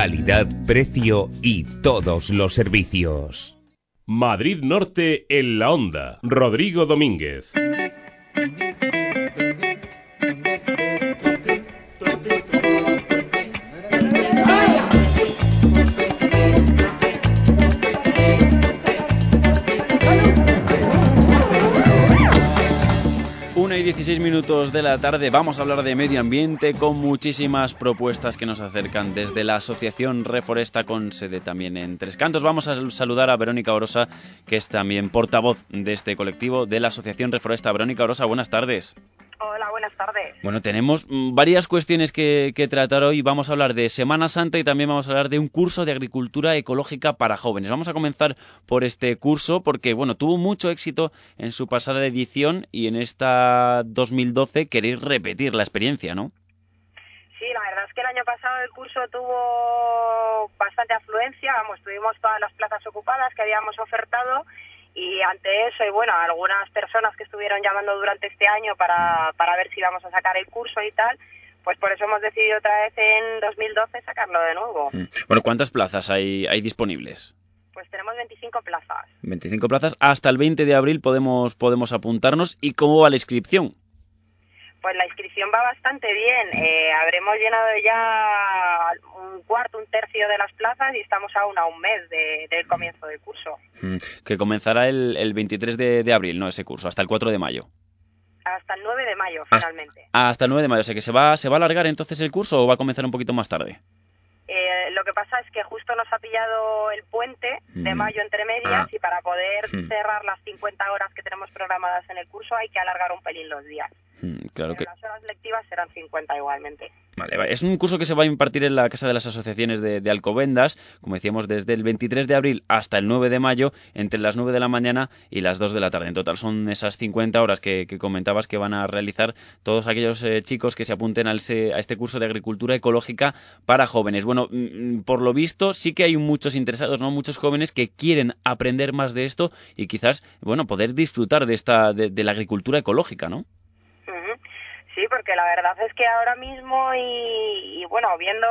Calidad, precio y todos los servicios. Madrid Norte en la onda. Rodrigo Domínguez. 16 minutos de la tarde vamos a hablar de medio ambiente con muchísimas propuestas que nos acercan desde la Asociación Reforesta con sede también en Tres Cantos. Vamos a saludar a Verónica Orosa, que es también portavoz de este colectivo de la Asociación Reforesta. Verónica Orosa, buenas tardes. Hola, buenas tardes. Bueno, tenemos mm, varias cuestiones que, que tratar hoy. Vamos a hablar de Semana Santa y también vamos a hablar de un curso de agricultura ecológica para jóvenes. Vamos a comenzar por este curso porque, bueno, tuvo mucho éxito en su pasada edición y en esta 2012 queréis repetir la experiencia, ¿no? Sí, la verdad es que el año pasado el curso tuvo bastante afluencia, vamos, tuvimos todas las plazas ocupadas que habíamos ofertado y ante eso, y bueno, algunas personas que estuvieron llamando durante este año para, para ver si íbamos a sacar el curso y tal, pues por eso hemos decidido otra vez en 2012 sacarlo de nuevo. Mm. Bueno, ¿cuántas plazas hay, hay disponibles? Pues tenemos 25 plazas. 25 plazas. Hasta el 20 de abril podemos, podemos apuntarnos. ¿Y cómo va la inscripción? Pues la inscripción va bastante bien. Eh, habremos llenado ya un cuarto, un tercio de las plazas y estamos aún a un mes de- del comienzo del curso. Mm, Que comenzará el, el 23 de, de abril, ¿no? Ese curso, hasta el 4 de mayo. Hasta el 9 de mayo, finalmente. Hasta el 9 de mayo. O sea que se va, se va a alargar entonces el curso o va a comenzar un poquito más tarde. Eh, lo que pasa es que justo nos ha pillado el puente de Mm. mayo entre medias Ah. y para poder Mm. cerrar las 50 horas que tenemos programadas en el curso hay que alargar un pelín los días. Mm, Claro que. Pero las horas lectivas serán 50 igualmente. Vale, vale. es un curso que se va a impartir en la Casa de las Asociaciones de, de Alcobendas, como decíamos, desde el 23 de abril hasta el 9 de mayo, entre las 9 de la mañana y las 2 de la tarde. En total son esas 50 horas que, que comentabas que van a realizar todos aquellos eh, chicos que se apunten al se- a este curso de agricultura ecológica para jóvenes. Bueno, por lo visto sí que hay muchos interesados, ¿no? Muchos jóvenes que quieren aprender más de esto y quizás, bueno, poder disfrutar de esta de, la agricultura ecológica, ¿no? Sí, porque la verdad es que ahora mismo y, y, bueno, viendo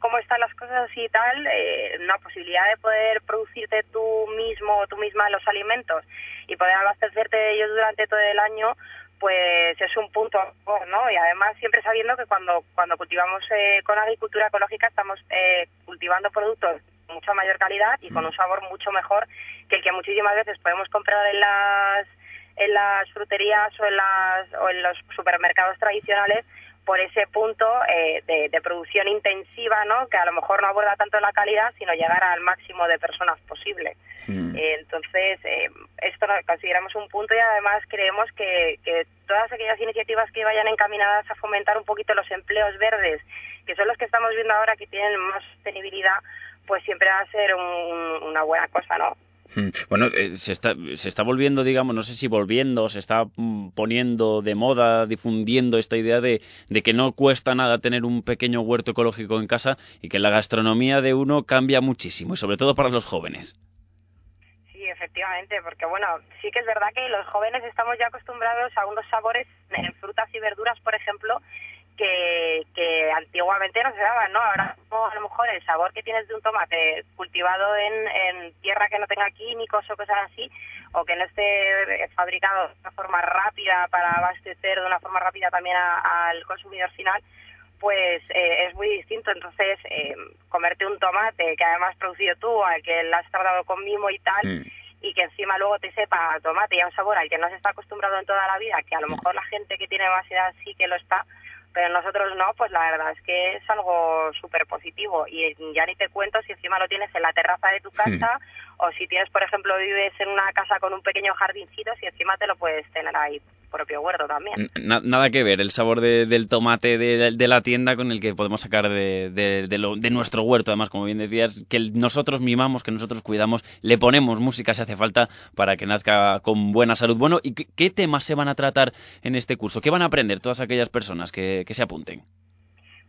cómo están las cosas y tal, eh, una posibilidad de poder producirte tú mismo, tú misma los alimentos y poder abastecerte de ellos durante todo el año, pues es un punto, ¿no? Y además siempre sabiendo que cuando cuando cultivamos eh, con agricultura ecológica estamos eh, cultivando productos de mucha mayor calidad y con un sabor mucho mejor que el que muchísimas veces podemos comprar en las en las fruterías o en, las, o en los supermercados tradicionales por ese punto eh, de, de producción intensiva, ¿no? Que a lo mejor no aborda tanto la calidad, sino llegar al máximo de personas posible. Eh, entonces, eh, esto lo consideramos un punto y además creemos que, que todas aquellas iniciativas que vayan encaminadas a fomentar un poquito los empleos verdes, que son los que estamos viendo ahora que tienen más sostenibilidad, pues siempre va a ser un- una buena cosa, ¿no? Mm, Bueno, eh, se está, se está volviendo, digamos, no sé si volviendo, se está mm, poniendo de moda, difundiendo esta idea de, de que no cuesta nada tener un pequeño huerto ecológico en casa y que la gastronomía de uno cambia muchísimo, y sobre todo para los jóvenes. Sí, efectivamente, porque bueno, sí que es verdad que los jóvenes estamos ya acostumbrados a unos sabores en frutas y verduras, por ejemplo, que, que antiguamente no se daban, ¿no? Ahora a lo mejor el sabor que tienes de un tomate cultivado en, en tierra que no tenga químicos o cosas así, o que no esté fabricado de una forma rápida para abastecer de una forma rápida también a- al consumidor final, pues eh, es muy distinto. Entonces, eh, comerte un tomate que además has producido tú, al que lo has tratado con mimo y tal, y que encima luego te sepa a tomate y a un sabor al que no se está acostumbrado en toda la vida, que a lo mejor la gente que tiene más edad sí que lo está, pero nosotros no, pues la verdad es que es algo súper positivo. Y ya ni te cuento si encima lo tienes en la terraza de tu casa o si tienes, por ejemplo, vives en una casa con un pequeño jardincito, si encima te lo puedes tener ahí propio huerto también. Na- nada que ver el sabor de- del tomate de, de la tienda con el que podemos sacar de, de- de lo- de nuestro huerto. Además, como bien decías, que nosotros mimamos, que nosotros cuidamos, le ponemos música si hace falta para que nazca con buena salud. Bueno, ¿y qué, qué temas se van a tratar en este curso? ¿Qué van a aprender todas aquellas personas que, que se apunten?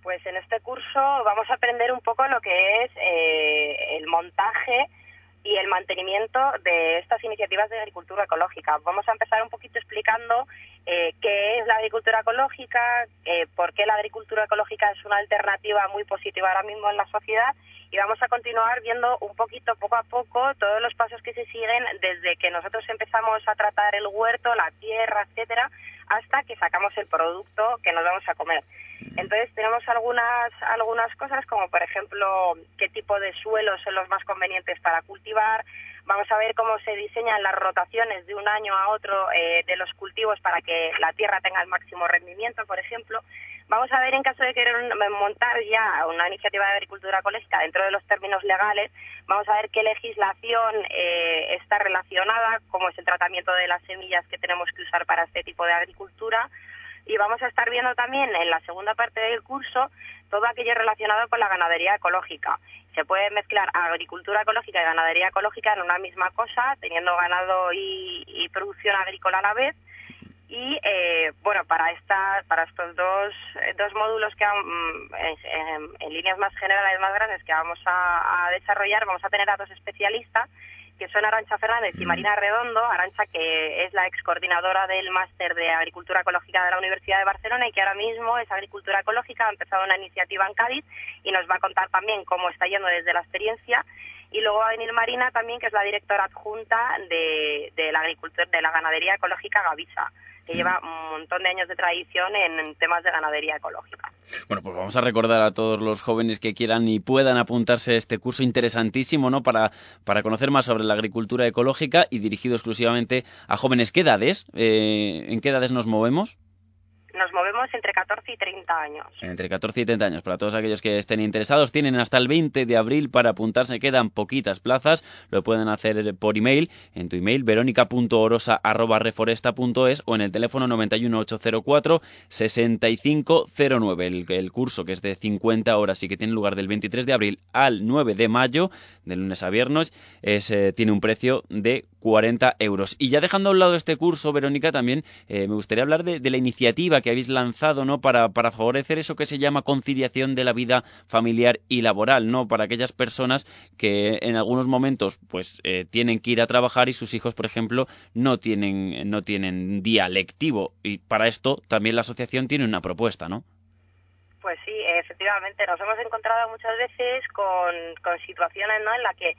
Pues en este curso vamos a aprender un poco lo que es eh, el montaje y el mantenimiento de estas iniciativas de agricultura ecológica. Vamos a empezar un poquito explicando eh, qué es la agricultura ecológica, eh, por qué la agricultura ecológica es una alternativa muy positiva ahora mismo en la sociedad y vamos a continuar viendo un poquito, poco a poco, todos los pasos que se siguen desde que nosotros empezamos a tratar el huerto, la tierra, etcétera, hasta que sacamos el producto que nos vamos a comer. Entonces tenemos algunas algunas cosas como por ejemplo qué tipo de suelos son los más convenientes para cultivar. Vamos a ver cómo se diseñan las rotaciones de un año a otro eh, de los cultivos para que la tierra tenga el máximo rendimiento, por ejemplo. Vamos a ver en caso de querer montar ya una iniciativa de agricultura ecológica dentro de los términos legales, vamos a ver qué legislación eh, está relacionada, cómo es el tratamiento de las semillas que tenemos que usar para este tipo de agricultura y vamos a estar viendo también en la segunda parte del curso todo aquello relacionado con la ganadería ecológica. Se puede mezclar agricultura ecológica y ganadería ecológica en una misma cosa, teniendo ganado y, y producción agrícola a la vez. Y eh, bueno, para esta, para estos dos, eh, dos módulos que mm, en, líneas más generales, más grandes que vamos a desarrollar, vamos a tener a dos especialistas que son Arancha Fernández y Marina Redondo. Arancha, que es la ex coordinadora del máster de Agricultura Ecológica de la Universidad de Barcelona y que ahora mismo es Agricultura Ecológica, ha empezado una iniciativa en Cádiz y nos va a contar también cómo está yendo desde la experiencia. Y luego va a venir Marina también, que es la directora adjunta de, de la agricultura, de la ganadería ecológica Gavisa, que lleva un montón de años de tradición en, temas de ganadería ecológica. Bueno, pues vamos a recordar a todos los jóvenes que quieran y puedan apuntarse a este curso interesantísimo, ¿no? Para, para conocer más sobre la agricultura ecológica y dirigido exclusivamente a jóvenes. ¿Qué edades? Eh, ¿En qué edades nos movemos? Nos movemos entre 14 y 30 años. Entre 14 y 30 años. Para todos aquellos que estén interesados, tienen hasta el 20 de abril para apuntarse. Quedan poquitas plazas. Lo pueden hacer por email, en tu email, verónica.orosa.reforesta.es o en el teléfono 91804 6509. El, el curso, que es de 50 horas y que tiene lugar del 23 de abril al 9 de mayo, de lunes a viernes, es, eh, tiene un precio de 40 euros. Y ya dejando a un lado este curso, Verónica, también eh, me gustaría hablar de, de la iniciativa que habéis lanzado ¿no? para, para favorecer eso que se llama conciliación de la vida familiar y laboral, ¿no? Para aquellas personas que en algunos momentos pues eh, tienen que ir a trabajar y sus hijos, por ejemplo, no tienen, no tienen día lectivo. Y para esto también la asociación tiene una propuesta, ¿no? Pues sí, efectivamente, nos hemos encontrado muchas veces con, con situaciones ¿no? en las que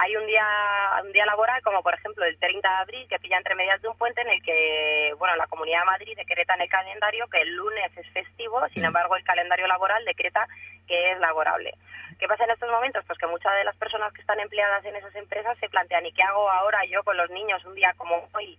hay un día un día laboral, como por ejemplo el 30 de abril, que pilla entre medias de un puente en el que, bueno, la Comunidad de Madrid decreta en el calendario que el lunes es festivo, sin embargo el calendario laboral decreta que es laborable. ¿Qué pasa en estos momentos? Pues que muchas de las personas que están empleadas en esas empresas se plantean, ¿y qué hago ahora yo con los niños un día como hoy?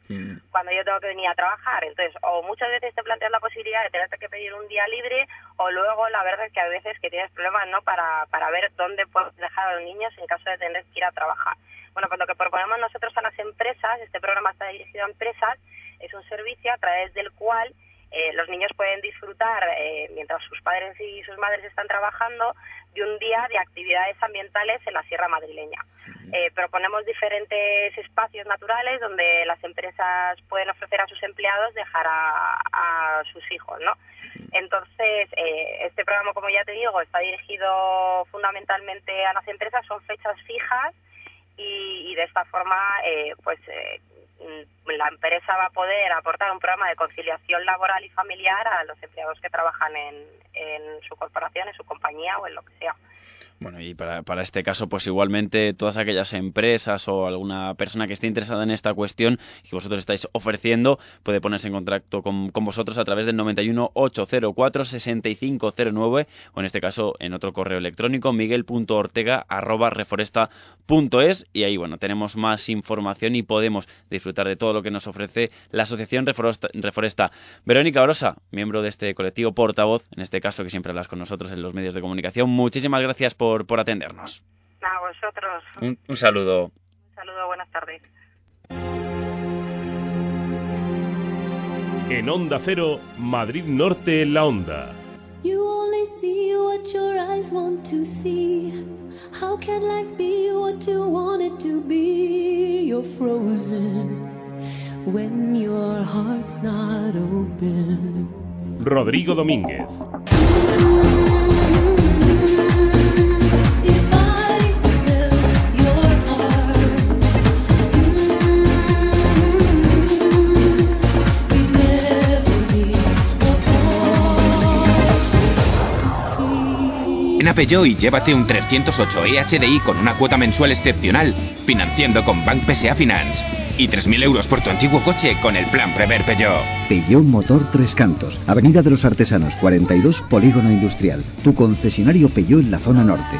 cuando yo tengo que venir a trabajar. Entonces, o muchas veces te planteas la posibilidad de tenerte que pedir un día libre, o luego la verdad es que a veces que tienes problemas no para, para ver dónde puedes dejar a los niños en caso de tener que ir a trabajar. Bueno, pues lo que proponemos nosotros a las empresas, este programa está dirigido a empresas, es un servicio a través del cual eh, los niños pueden disfrutar, eh, mientras sus padres y sus madres están trabajando, de un día de actividades ambientales en la Sierra Madrileña. Eh, proponemos diferentes espacios naturales donde las empresas pueden ofrecer a sus empleados dejar a, a sus hijos, ¿no? Entonces, eh, este programa, como ya te digo, está dirigido fundamentalmente a las empresas, son fechas fijas y, y de esta forma, eh, pues la empresa va a poder aportar un programa de conciliación laboral y familiar a los empleados que trabajan en, en su corporación, en su compañía o en lo que sea. Bueno, y para, para este caso, pues igualmente todas aquellas empresas o alguna persona que esté interesada en esta cuestión y que vosotros estáis ofreciendo puede ponerse en contacto con, con vosotros a través del 91 804 6509 o en este caso en otro correo electrónico miguel.ortega arroba reforesta.es y ahí bueno tenemos más información y podemos disfrutar de todo lo que nos ofrece la asociación Reforesta, Reforesta. Verónica Orosa, miembro de este colectivo portavoz, en este caso que siempre hablas con nosotros en los medios de comunicación, muchísimas gracias por, por atendernos. A vosotros, Un, un saludo. un saludo, buenas tardes. En Onda Cero, Madrid Norte en la Onda. You only see what your eyes want to see. How can life be what you want it to be? You're frozen when your heart's not open. Rodrigo Domínguez. Ven a Peugeot y llévate un 308 EHDI con una cuota mensual excepcional, financiando con Bank PSA Finance. Y 3.000 euros por tu antiguo coche con el plan Prever Peugeot. Peugeot Motor Tres Cantos, Avenida de los Artesanos 42, Polígono Industrial. Tu concesionario Peugeot en la zona norte.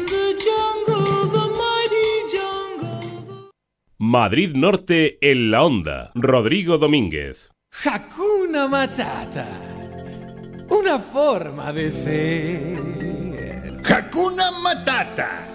Madrid Norte en la Onda. Rodrigo Domínguez. Hakuna Matata. Una forma de ser. Hakuna Matata.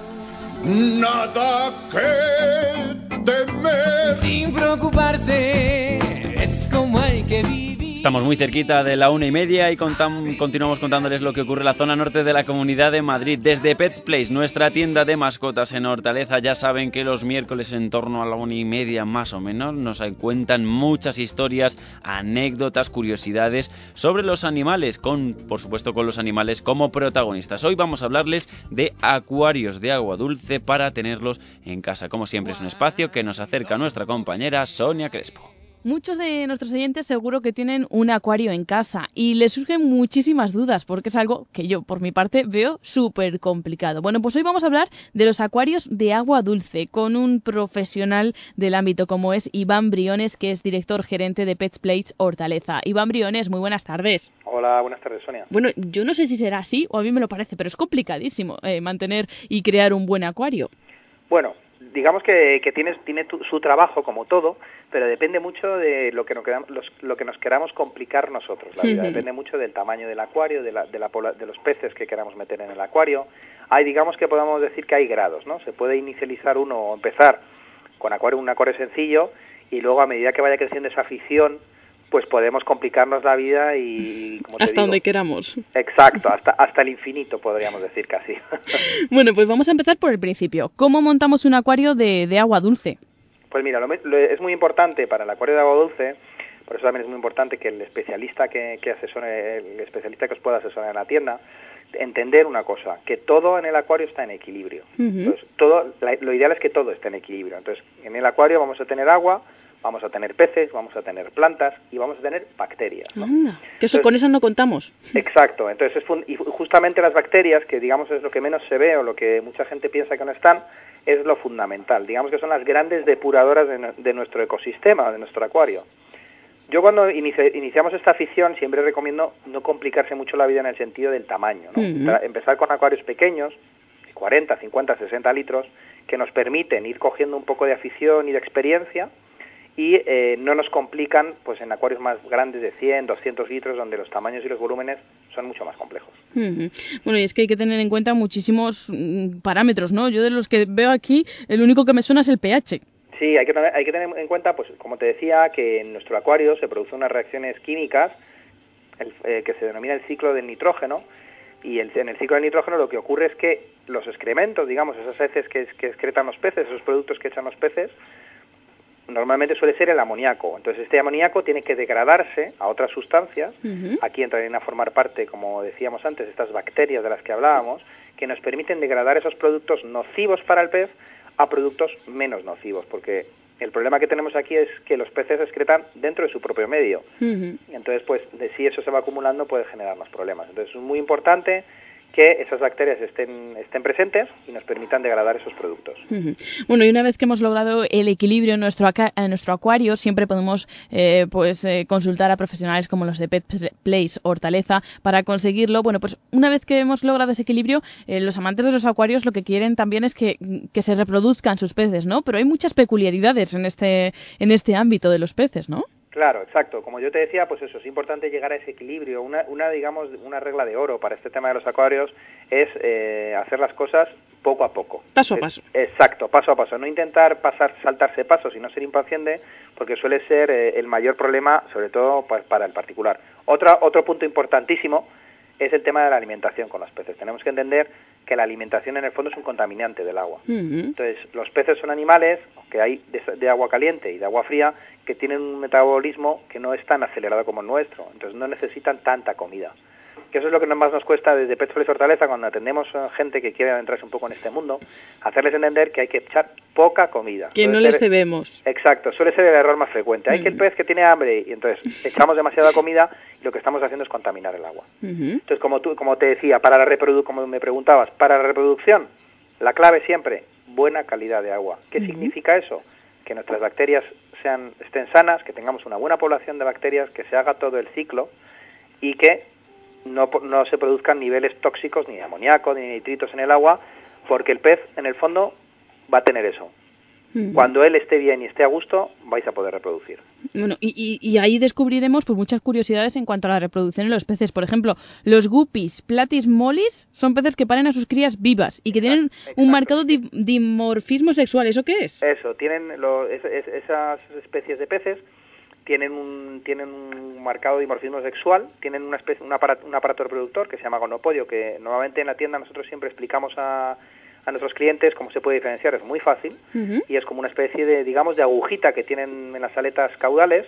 Nada que temer. Sin preocuparse. Es como hay que vivir. Estamos muy cerquita de la una y media y continuamos contándoles lo que ocurre en la zona norte de la Comunidad de Madrid. Desde Pet Place, nuestra tienda de mascotas en Hortaleza, ya saben que los miércoles en torno a la una y media más o menos nos cuentan muchas historias, anécdotas, curiosidades sobre los animales, por supuesto con los animales como protagonistas. Hoy vamos a hablarles de acuarios de agua dulce para tenerlos en casa. Como siempre es un espacio que nos acerca nuestra compañera Sonia Crespo. Muchos de nuestros oyentes seguro que tienen un acuario en casa y les surgen muchísimas dudas porque es algo que yo por mi parte veo súper complicado. Bueno, pues hoy vamos a hablar de los acuarios de agua dulce con un profesional del ámbito como es Iván Briones, que es director gerente de Pets Place Hortaleza. Iván Briones, muy buenas tardes. Hola, buenas tardes, Sonia. Bueno, yo no sé si será así o a mí me lo parece, pero es complicadísimo eh, mantener y crear un buen acuario. Bueno, digamos que, que tienes, tiene tu- su trabajo como todo, pero depende mucho de lo que, nos queramos, los- lo que nos queramos complicar nosotros. La vida depende mucho del tamaño del acuario, de, la, de, la de los peces que queramos meter en el acuario. Hay, digamos que podemos decir que hay grados, ¿no? Se puede inicializar uno o empezar con acuario, un acuario sencillo y luego a medida que vaya creciendo esa afición, pues podemos complicarnos la vida y, como te Hasta digo, donde queramos. exacto, hasta, hasta el infinito podríamos decir casi. Bueno, pues vamos a empezar por el principio. ¿Cómo montamos un acuario de, de agua dulce? Pues mira, lo lo- es muy importante para el acuario de agua dulce, por eso también es muy importante que el especialista que, que asesore, el especialista que os pueda asesorar en la tienda, entender una cosa, que todo en el acuario está en equilibrio. Entonces, todo, la- lo ideal es que todo esté en equilibrio. Entonces, en el acuario vamos a tener agua, vamos a tener peces, vamos a tener plantas y vamos a tener bacterias. ¿no? Anda, que eso, con eso no contamos. Exacto, entonces es fun- y ju- justamente las bacterias, que digamos es lo que menos se ve o lo que mucha gente piensa que no están, es lo fundamental. Digamos que son las grandes depuradoras de, nu- de nuestro ecosistema, de nuestro acuario. Yo cuando inici- iniciamos esta afición siempre recomiendo no complicarse mucho la vida en el sentido del tamaño. ¿no? Empezar con acuarios pequeños, de 40, 50, 60 litros, que nos permiten ir cogiendo un poco de afición y de experiencia y eh, no nos complican pues en acuarios más grandes de 100, 200 litros donde los tamaños y los volúmenes son mucho más complejos. Bueno, y es que hay que tener en cuenta muchísimos mm, parámetros, ¿no? Yo de los que veo aquí, el único que me suena es el pH. Sí, hay que, hay que tener en cuenta, pues como te decía, que en nuestro acuario se producen unas reacciones químicas el- eh, que se denomina el ciclo del nitrógeno y el- en el ciclo del nitrógeno lo que ocurre es que los excrementos, digamos, esas heces que, que excretan los peces, esos productos que echan los peces, normalmente suele ser el amoníaco. Entonces este amoníaco tiene que degradarse a otras sustancias. Aquí entrarían a formar parte, como decíamos antes, estas bacterias de las que hablábamos, que nos permiten degradar esos productos nocivos para el pez a productos menos nocivos, porque el problema que tenemos aquí es que los peces excretan dentro de su propio medio. Y entonces, pues, de si eso se va acumulando puede generarnos problemas. Entonces, es muy importante que esas bacterias estén, estén presentes y nos permitan degradar esos productos. Bueno, y una vez que hemos logrado el equilibrio en nuestro, en nuestro acuario, siempre podemos eh, pues eh, consultar a profesionales como los de Pet Place Hortaleza para conseguirlo. Bueno, pues una vez que hemos logrado ese equilibrio, eh, los amantes de los acuarios lo que quieren también es que, que se reproduzcan sus peces, ¿no? Pero hay muchas peculiaridades en este, en este ámbito de los peces, ¿no? Claro, exacto. Como yo te decía, pues eso, es importante llegar a ese equilibrio. Una, una digamos, una regla de oro para este tema de los acuarios es eh, hacer las cosas poco a poco. Paso a paso. Exacto, paso a paso. No intentar pasar, saltarse pasos y no ser impaciente, porque suele ser eh, el mayor problema, sobre todo pa- para el particular. Otra, otro punto importantísimo es el tema de la alimentación con los peces. Tenemos que entender que la alimentación en el fondo es un contaminante del agua. Entonces, los peces son animales que hay de, de agua caliente y de agua fría que tienen un metabolismo que no es tan acelerado como el nuestro, entonces no necesitan tanta comida. Que eso es lo que más nos cuesta desde Pet Forest Hortaleza cuando atendemos a gente que quiere adentrarse un poco en este mundo, hacerles entender que hay que echar poca comida. Que no les cebemos. Exacto, suele ser el error más frecuente. Hay que el pez que tiene hambre y entonces echamos demasiada comida y lo que estamos haciendo es contaminar el agua. Entonces, como tú, como te decía, para la reprodu como me preguntabas, para la reproducción, la clave siempre, buena calidad de agua. ¿Qué significa eso? Que nuestras bacterias sean, estén sanas, que tengamos una buena población de bacterias, que se haga todo el ciclo y que no, no se produzcan niveles tóxicos ni de amoníaco ni de nitritos en el agua, porque el pez, en el fondo, va a tener eso. Cuando él esté bien y esté a gusto, vais a poder reproducir. Bueno, y, y- y ahí descubriremos pues muchas curiosidades en cuanto a la reproducción de los peces. Por ejemplo, los guppies platis mollis son peces que paren a sus crías vivas y que tienen un marcado di- dimorfismo sexual. ¿Eso qué es? Eso, tienen lo- es- es- esas especies de peces tienen un, tienen un marcado dimorfismo sexual, tienen una especie, un, aparato, un aparato reproductor que se llama gonopodio, que normalmente en la tienda nosotros siempre explicamos a, a nuestros clientes cómo se puede diferenciar, es muy fácil, y es como una especie de, digamos, de agujita que tienen en las aletas caudales,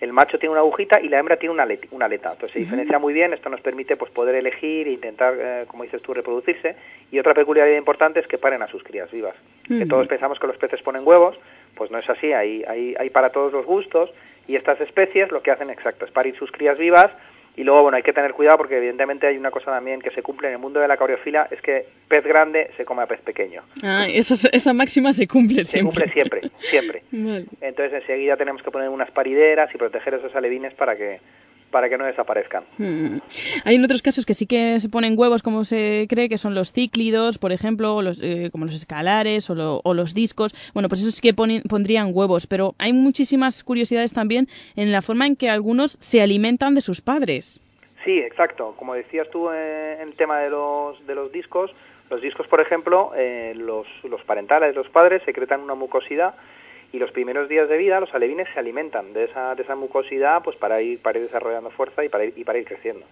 el macho tiene una agujita y la hembra tiene una, aleti- una aleta. Entonces se diferencia muy bien, esto nos permite pues poder elegir e intentar, eh, como dices tú, reproducirse. Y otra peculiaridad importante es que paren a sus crías vivas. Que todos pensamos que los peces ponen huevos, pues no es así, hay, hay, hay para todos los gustos y estas especies lo que hacen exacto es parir sus crías vivas y luego, bueno, hay que tener cuidado porque evidentemente hay una cosa también que se cumple en el mundo de la acuariofilia, es que pez grande se come a pez pequeño. Ah, esa, esa máxima se cumple Se siempre. cumple siempre, siempre. Vale. Entonces enseguida tenemos que poner unas parideras y proteger esos alevines para que para que no desaparezcan. Mm. Hay otros casos que sí que se ponen huevos, como se cree, que son los cíclidos, por ejemplo, o los, eh, como los escalares o, lo- o los discos. Bueno, pues eso sí que ponen- pondrían huevos, pero hay muchísimas curiosidades también en la forma en que algunos se alimentan de sus padres. Sí, exacto. Como decías tú eh, en el tema de los, de los discos, los discos, por ejemplo, eh, los, los parentales, los padres, secretan una mucosidad y los primeros días de vida los alevines se alimentan de esa, de esa mucosidad pues para ir, para ir desarrollando fuerza y para ir, y para ir creciendo.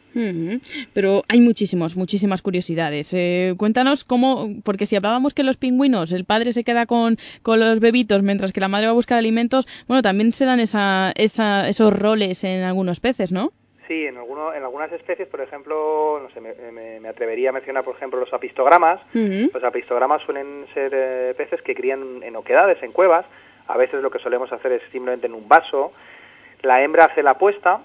Pero hay muchísimos, muchísimas curiosidades. Eh, cuéntanos cómo, porque si hablábamos que los pingüinos, el padre se queda con, con los bebitos mientras que la madre va a buscar alimentos, bueno, también se dan esa, esa, esos roles en algunos peces, ¿no? Sí, en, alguno, en algunas especies, por ejemplo, no sé, me, me- me atrevería a mencionar, por ejemplo, los apistogramas. Los apistogramas suelen ser eh, peces que crían en oquedades, en cuevas. A veces lo que solemos hacer es simplemente en un vaso. La hembra hace la puesta,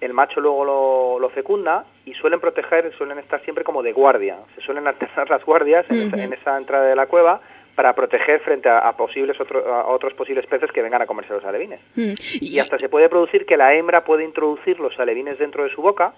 el macho luego lo, lo fecunda y suelen proteger, suelen estar siempre como de guardia. Se suelen alternar las guardias en, esa, en esa entrada de la cueva para proteger frente a, a posibles otro- a otros posibles peces que vengan a comerse los alevines. Y hasta se puede producir que la hembra puede introducir los alevines dentro de su boca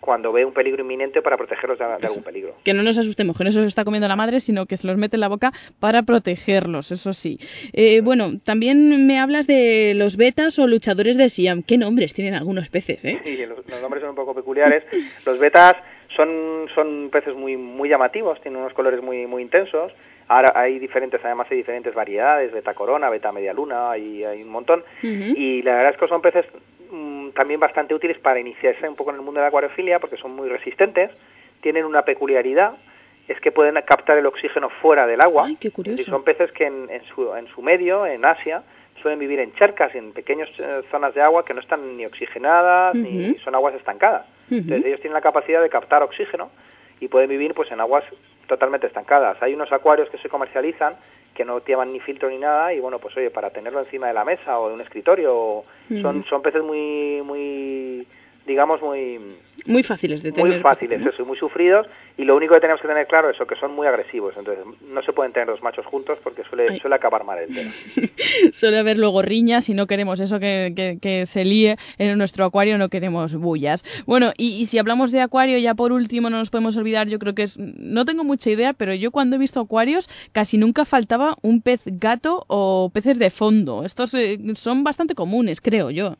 cuando ve un peligro inminente para protegerlos de, de algún peligro. Que no nos asustemos, que no se los está comiendo la madre, sino que se los mete en la boca para protegerlos, eso sí. Eh, bueno, también me hablas de los betas o luchadores de Siam. ¿Qué nombres tienen algunos peces, eh? Sí, los, los nombres son un poco peculiares. Los betas son, son peces muy, muy llamativos, tienen unos colores muy, muy intensos. Ahora hay diferentes, además hay diferentes variedades, beta corona, beta media luna, hay, hay un montón. Y la verdad es que son peces también bastante útiles para iniciarse un poco en el mundo de la acuariofilia porque son muy resistentes, tienen una peculiaridad, es que pueden captar el oxígeno fuera del agua. qué curioso. Y son peces que en, en su, en su medio, en Asia, suelen vivir en charcas, en pequeñas eh, zonas de agua que no están ni oxigenadas, ni son aguas estancadas. Entonces ellos tienen la capacidad de captar oxígeno y pueden vivir pues en aguas totalmente estancadas. Hay unos acuarios que se comercializan que no llevan ni filtro ni nada y bueno, pues oye, para tenerlo encima de la mesa o de un escritorio, son son peces muy muy digamos, muy Muy fáciles de tener. muy fáciles, eso, y muy sufridos, y lo único que tenemos que tener claro es eso, que son muy agresivos, entonces no se pueden tener dos machos juntos porque suele, Ay. suele acabar mal el tema. Suele haber luego riñas y no queremos eso que, que- que se líe en nuestro acuario, no queremos bullas. Bueno, y, y si hablamos de acuario, ya por último no nos podemos olvidar, yo creo que es, no tengo mucha idea, pero yo cuando he visto acuarios casi nunca faltaba un pez gato o peces de fondo. Estos eh, son bastante comunes, creo yo.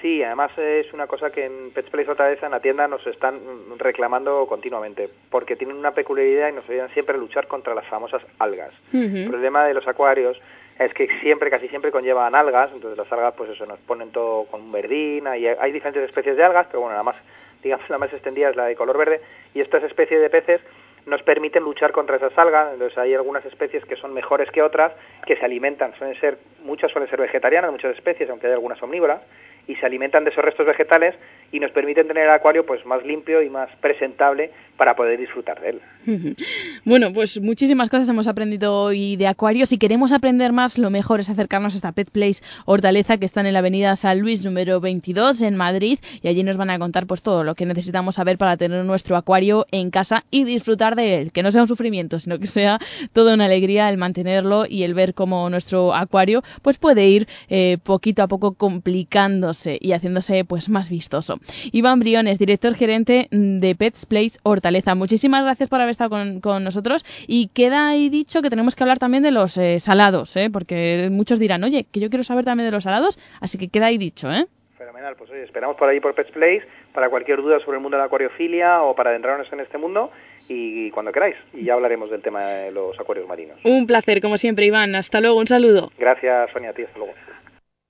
Sí, además es una cosa que en Pets Place Fortaleza, en la tienda, nos están reclamando continuamente, porque tienen una peculiaridad y nos ayudan siempre a luchar contra las famosas algas. El problema de los acuarios es que siempre, casi siempre conllevan algas, entonces las algas pues eso nos ponen todo con un verdín, y hay, hay diferentes especies de algas, pero bueno, la más, digamos, la más extendida es la de color verde, y estas especies de peces nos permiten luchar contra esas algas, entonces hay algunas especies que son mejores que otras, que se alimentan, suelen ser, muchas suelen ser vegetarianas, muchas especies, aunque hay algunas omnívoras, y se alimentan de esos restos vegetales y nos permiten tener el acuario pues más limpio y más presentable para poder disfrutar de él. Bueno, pues muchísimas cosas hemos aprendido hoy de acuarios. Si queremos aprender más, lo mejor es acercarnos a esta Pet Place Hortaleza que está en la avenida San Luis número 22 en Madrid y allí nos van a contar pues todo lo que necesitamos saber para tener nuestro acuario en casa y disfrutar de él. Que no sea un sufrimiento, sino que sea toda una alegría el mantenerlo y el ver cómo nuestro acuario pues puede ir eh, poquito a poco complicándose y haciéndose pues más vistoso. Iván Briones, director gerente de Pets Place Hortaleza. Muchísimas gracias por haber estado con, con nosotros y queda ahí dicho que tenemos que hablar también de los eh, salados, ¿eh? porque muchos dirán, oye, que yo quiero saber también de los salados, así que queda ahí dicho, ¿eh? Fenomenal, pues oye, esperamos por ahí por Pets Place para cualquier duda sobre el mundo de la acuariofilia o para adentrarnos en este mundo y cuando queráis. Y ya hablaremos del tema de los acuarios marinos. Un placer, como siempre, Iván. Hasta luego, un saludo. Gracias, Sonia, a ti, hasta luego.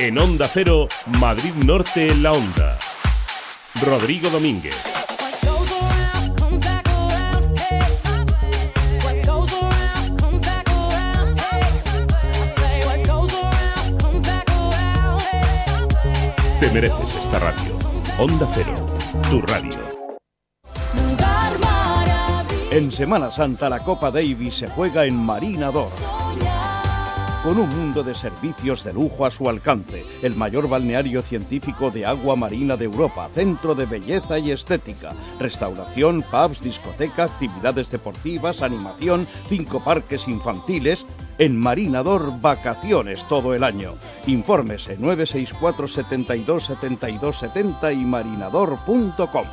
En Onda Cero, Madrid Norte en la Onda. Rodrigo Domínguez. Te mereces esta radio. Onda Cero, tu radio. En Semana Santa la Copa Davis se juega en Marinador. Con un mundo de servicios de lujo a su alcance, el mayor balneario científico de agua marina de Europa, centro de belleza y estética, restauración, pubs, discoteca, actividades deportivas, animación, cinco parques infantiles. En Marinador, vacaciones todo el año. Infórmese 964 72 72 70 y marinador.com.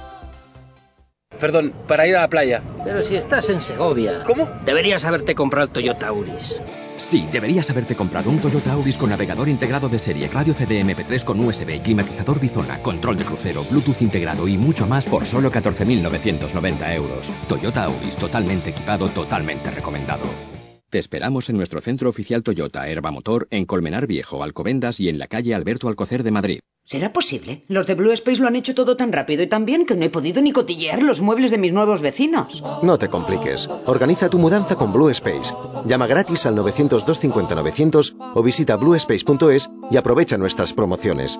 Perdón, para ir a la playa. Pero si estás en Segovia. ¿Cómo? Deberías haberte comprado el Toyota Auris. Sí, deberías haberte comprado un Toyota Auris con navegador integrado de serie, radio CD MP3 con USB, climatizador bizona, control de crucero, Bluetooth integrado y mucho más por solo 14.990 euros. Toyota Auris, totalmente equipado, totalmente recomendado. Te esperamos en nuestro centro oficial Toyota Herba Motor en Colmenar Viejo, Alcobendas y en la calle Alberto Alcocer de Madrid. ¿Será posible? Los de Blue Space lo han hecho todo tan rápido y tan bien que no he podido ni cotillear los muebles de mis nuevos vecinos. No te compliques. Organiza tu mudanza con Blue Space. Llama gratis al 900-250-900 o visita bluespace.es y aprovecha nuestras promociones.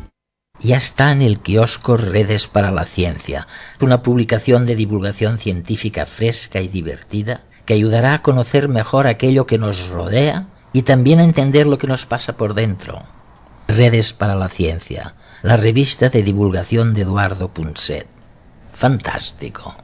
Ya está en el kiosco Redes para la Ciencia, una publicación de divulgación científica fresca y divertida que ayudará a conocer mejor aquello que nos rodea y también a entender lo que nos pasa por dentro. Redes para la Ciencia, la revista de divulgación de Eduardo Punset. Fantástico.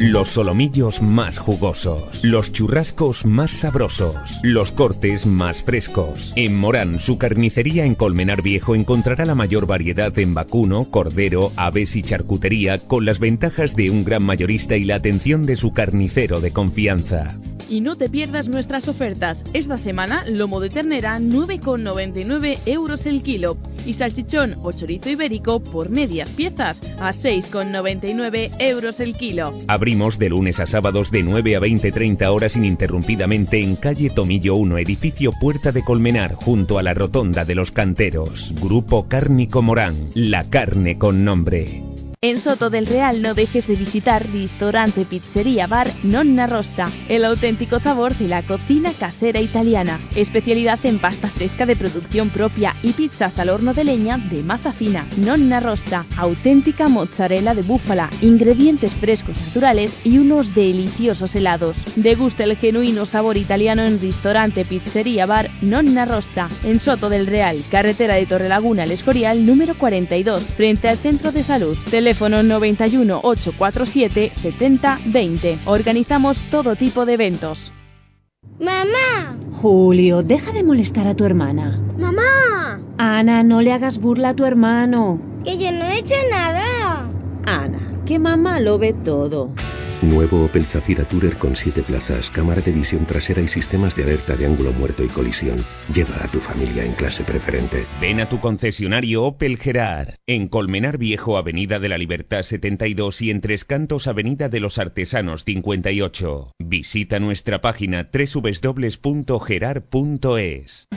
Los solomillos más jugosos. Los churrascos más sabrosos. Los cortes más frescos. En Morán, su carnicería en Colmenar Viejo encontrará la mayor variedad en vacuno, cordero, aves y charcutería con las ventajas de un gran mayorista y la atención de su carnicero de confianza. Y no te pierdas nuestras ofertas. Esta semana, lomo de ternera 9,99 euros el kilo. Y salchichón o chorizo ibérico por medias piezas a 6,99 euros el kilo. De lunes a sábados de 9 a 20-30 horas ininterrumpidamente en calle Tomillo 1, edificio Puerta de Colmenar, junto a la Rotonda de los Canteros. Grupo Cárnico Morán, la carne con nombre. En Soto del Real no dejes de visitar Ristorante Pizzería Bar Nonna Rossa, el auténtico sabor de la cocina casera italiana. Especialidad en pasta fresca de producción propia y pizzas al horno de leña de masa fina. Nonna Rossa, auténtica mozzarella de búfala, ingredientes frescos naturales y unos deliciosos helados. Degusta el genuino sabor italiano en Ristorante Pizzería Bar Nonna Rossa, en Soto del Real, carretera de Torrelaguna al Escorial número 42, frente al Centro de Salud. Teléfono 91 847 70 20. Organizamos todo tipo de eventos. ¡Mamá! Julio, deja de molestar a tu hermana. ¡Mamá! Ana, no le hagas burla a tu hermano. Que yo no he hecho nada. Ana, que mamá lo ve todo. Nuevo Opel Zafira Tourer con 7 plazas, cámara de visión trasera y sistemas de alerta de ángulo muerto y colisión. Lleva a tu familia en clase preferente. Ven a tu concesionario Opel Gerard, en Colmenar Viejo, Avenida de la Libertad 72 y en Tres Cantos, Avenida de los Artesanos 58. Visita nuestra página www.gerard.es.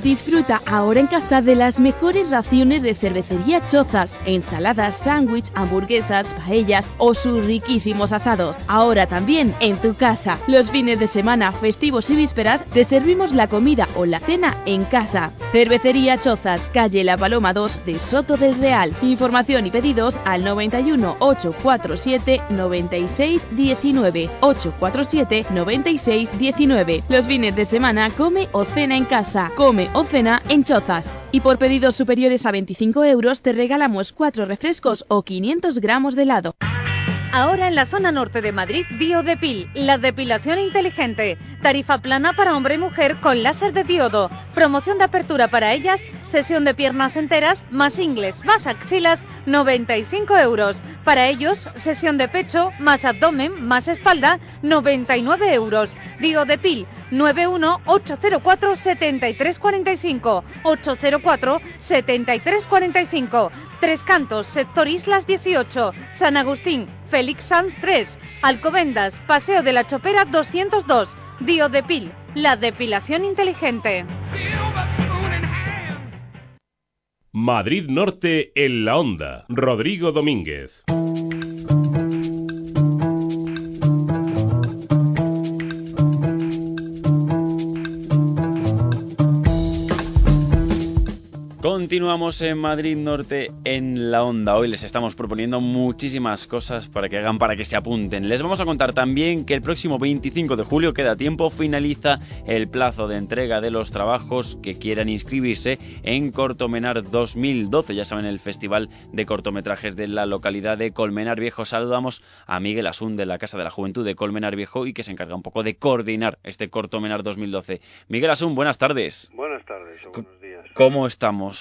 Disfruta ahora en casa de las mejores raciones de cervecería Chozas, ensaladas, sándwich, hamburguesas, paellas o sus riquísimos asados. Ahora también en tu casa. Los fines de semana, festivos y vísperas te servimos la comida o la cena en casa. Cervecería Chozas, calle La Paloma 2 de Soto del Real. Información y pedidos al 91 847 96 19 847 96 19. Los fines de semana come o cena en casa. Come o cena en Chozas. Y por pedidos superiores a 25 euros te regalamos 4 refrescos o 500 gramos de helado. Ahora en la zona norte de Madrid, Biodepil, la depilación inteligente. Tarifa plana para hombre y mujer con láser de diodo. Promoción de apertura para ellas, sesión de piernas enteras, más ingles, más axilas, 95 euros. Para ellos, sesión de pecho, más abdomen, más espalda, 99 euros. Biodepil, 91804-7345. 804-7345. Tres Cantos, Sector Islas 18. San Agustín, Félix Sanz 3. Alcobendas, Paseo de la Chopera 202. Biodepil, la depilación inteligente. Madrid Norte en la Onda. Rodrigo Domínguez. Continuamos en Madrid Norte en la onda. Hoy les estamos proponiendo muchísimas cosas para que hagan, para que se apunten. Les vamos a contar también que el próximo 25 de julio queda tiempo, finaliza el plazo de entrega de los trabajos que quieran inscribirse en Cortomenar 2012. Ya saben, el Festival de Cortometrajes de la localidad de Colmenar Viejo. Saludamos a Miguel Asun de la Casa de la Juventud de Colmenar Viejo y que se encarga un poco de coordinar este Cortomenar 2012. Miguel Asun, buenas tardes. Buenas tardes o buenos días. ¿Cómo estamos?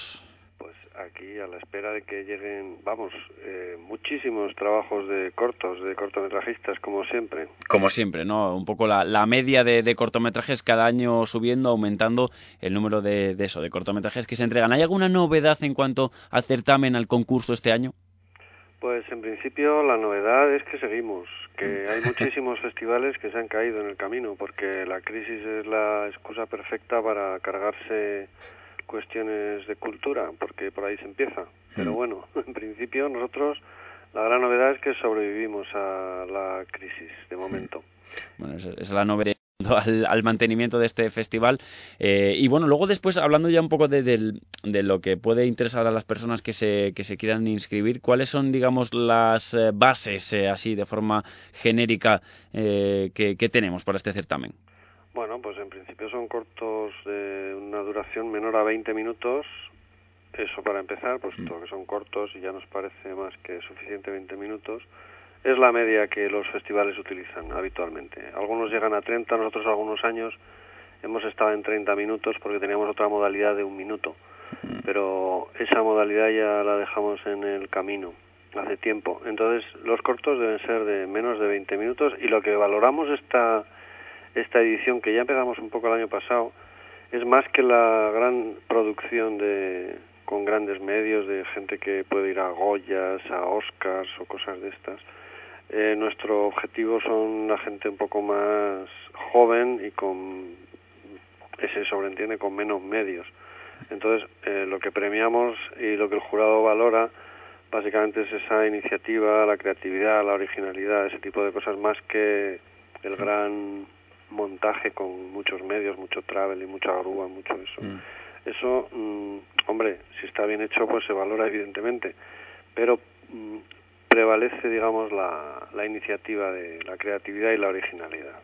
Pues aquí a la espera de que lleguen, vamos, eh, muchísimos trabajos de cortos, de cortometrajistas, como siempre. Como siempre, ¿no? Un poco la, la media de, de, cortometrajes cada año subiendo, aumentando el número de, de eso, de cortometrajes que se entregan. ¿Hay alguna novedad en cuanto al certamen, al concurso este año? Pues en principio la novedad es que seguimos, que hay muchísimos festivales que se han caído en el camino, porque la crisis es la excusa perfecta para cargarse cuestiones de cultura, porque por ahí se empieza. Pero bueno, en principio nosotros la gran novedad es que sobrevivimos a la crisis de momento. Bueno, esa es la novedad. Al, al, mantenimiento de este festival eh, y bueno luego después hablando ya un poco de, de, de, lo que puede interesar a las personas que se, que se quieran inscribir cuáles son digamos las eh, bases eh, así de forma genérica que, que tenemos para este certamen bueno, pues en principio son cortos de una duración menor a 20 minutos. Eso para empezar, pues todo que son cortos y ya nos parece más que suficiente 20 minutos. es la media que los festivales utilizan habitualmente. Algunos llegan a 30, nosotros algunos años hemos estado en 30 minutos porque teníamos otra modalidad de un minuto, pero esa modalidad ya la dejamos en el camino hace tiempo. Entonces, los cortos deben ser de menos de 20 minutos y lo que valoramos esta esta edición que ya empezamos un poco el año pasado es más que la gran producción de con grandes medios de gente que puede ir a Goyas, a Oscars o cosas de estas. Eh, nuestro objetivo son la gente un poco más joven y con ese sobreentiende con menos medios. Entonces, eh, lo que premiamos y lo que el jurado valora básicamente es esa iniciativa, la creatividad, la originalidad, ese tipo de cosas más que el gran montaje con muchos medios, mucho travel y mucha grúa, mucho eso. Mm. Eso, mm, hombre, si está bien hecho, pues se valora evidentemente, pero mm, prevalece, digamos, la, la iniciativa de la creatividad y la originalidad.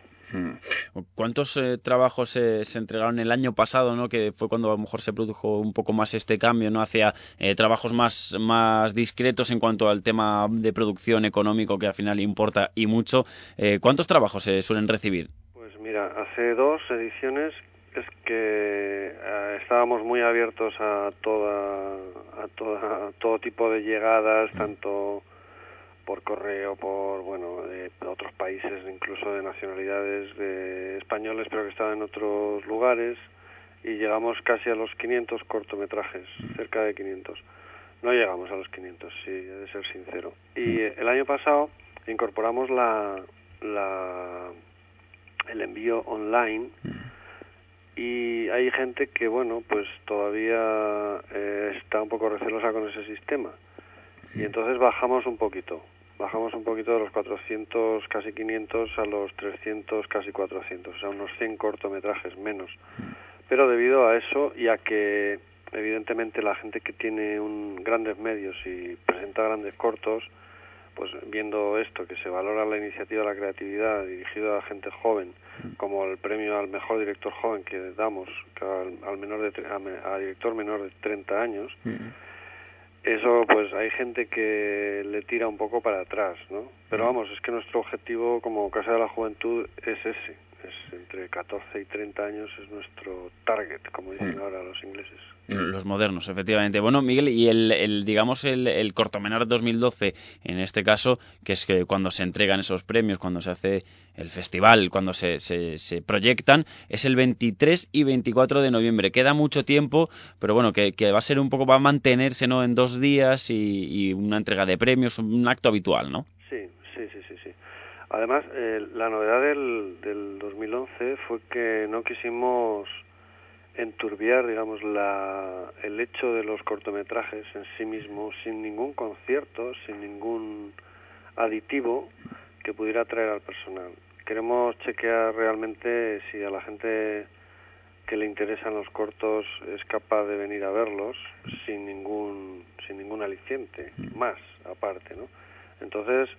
¿Cuántos eh, trabajos se, se entregaron el año pasado, no? que fue cuando a lo mejor se produjo un poco más este cambio no hacia eh, trabajos más, más discretos en cuanto al tema de producción económico que al final importa y mucho? Eh, ¿Cuántos trabajos se suelen recibir? Mira, hace dos ediciones es que eh, estábamos muy abiertos a toda a toda a todo tipo de llegadas tanto por correo por bueno de otros países incluso de nacionalidades de españoles pero que estaban en otros lugares y llegamos casi a los 500 cortometrajes cerca de 500 no llegamos a los 500 sí he de ser sincero. Y el año pasado incorporamos la la el envío online. Y hay gente que bueno pues todavía eh, está un poco recelosa con ese sistema. Y entonces bajamos un poquito. Bajamos un poquito de los 400 casi 500 a los 300 casi 400 o sea unos 100 cortometrajes menos. Pero debido a eso y a que evidentemente la gente que tiene un grandes medios y presenta grandes cortos pues viendo esto, que se valora la iniciativa, la creatividad dirigido a gente joven, como el premio al mejor director joven que damos que al, al, menor de, a, a, director menor de 30 años, eso pues hay gente que le tira un poco para atrás, ¿no? Pero vamos, es que nuestro objetivo como Casa de la Juventud es ese, es entre 14 y 30 años es nuestro target, como dicen ahora los ingleses. Los modernos, efectivamente. Bueno, Miguel, y el, el digamos, el, el Cortomenar 2012, en este caso, que es que cuando se entregan esos premios, cuando se hace el festival, cuando se, se, se proyectan, es el 23 y 24 de noviembre. Queda mucho tiempo, pero bueno, que, que va a ser un poco, va a mantenerse, ¿no?, en dos días y, y una entrega de premios, un acto habitual, ¿no? Sí, sí, sí, sí, sí. Además, eh, la novedad del, del 2011 fue que no quisimos enturbiar, digamos, la, el hecho de los cortometrajes en sí mismo, sin ningún concierto, sin ningún aditivo que pudiera atraer al personal. Queremos chequear realmente si a la gente que le interesan los cortos es capaz de venir a verlos sin ningún sin ningún aliciente más aparte, ¿no? Entonces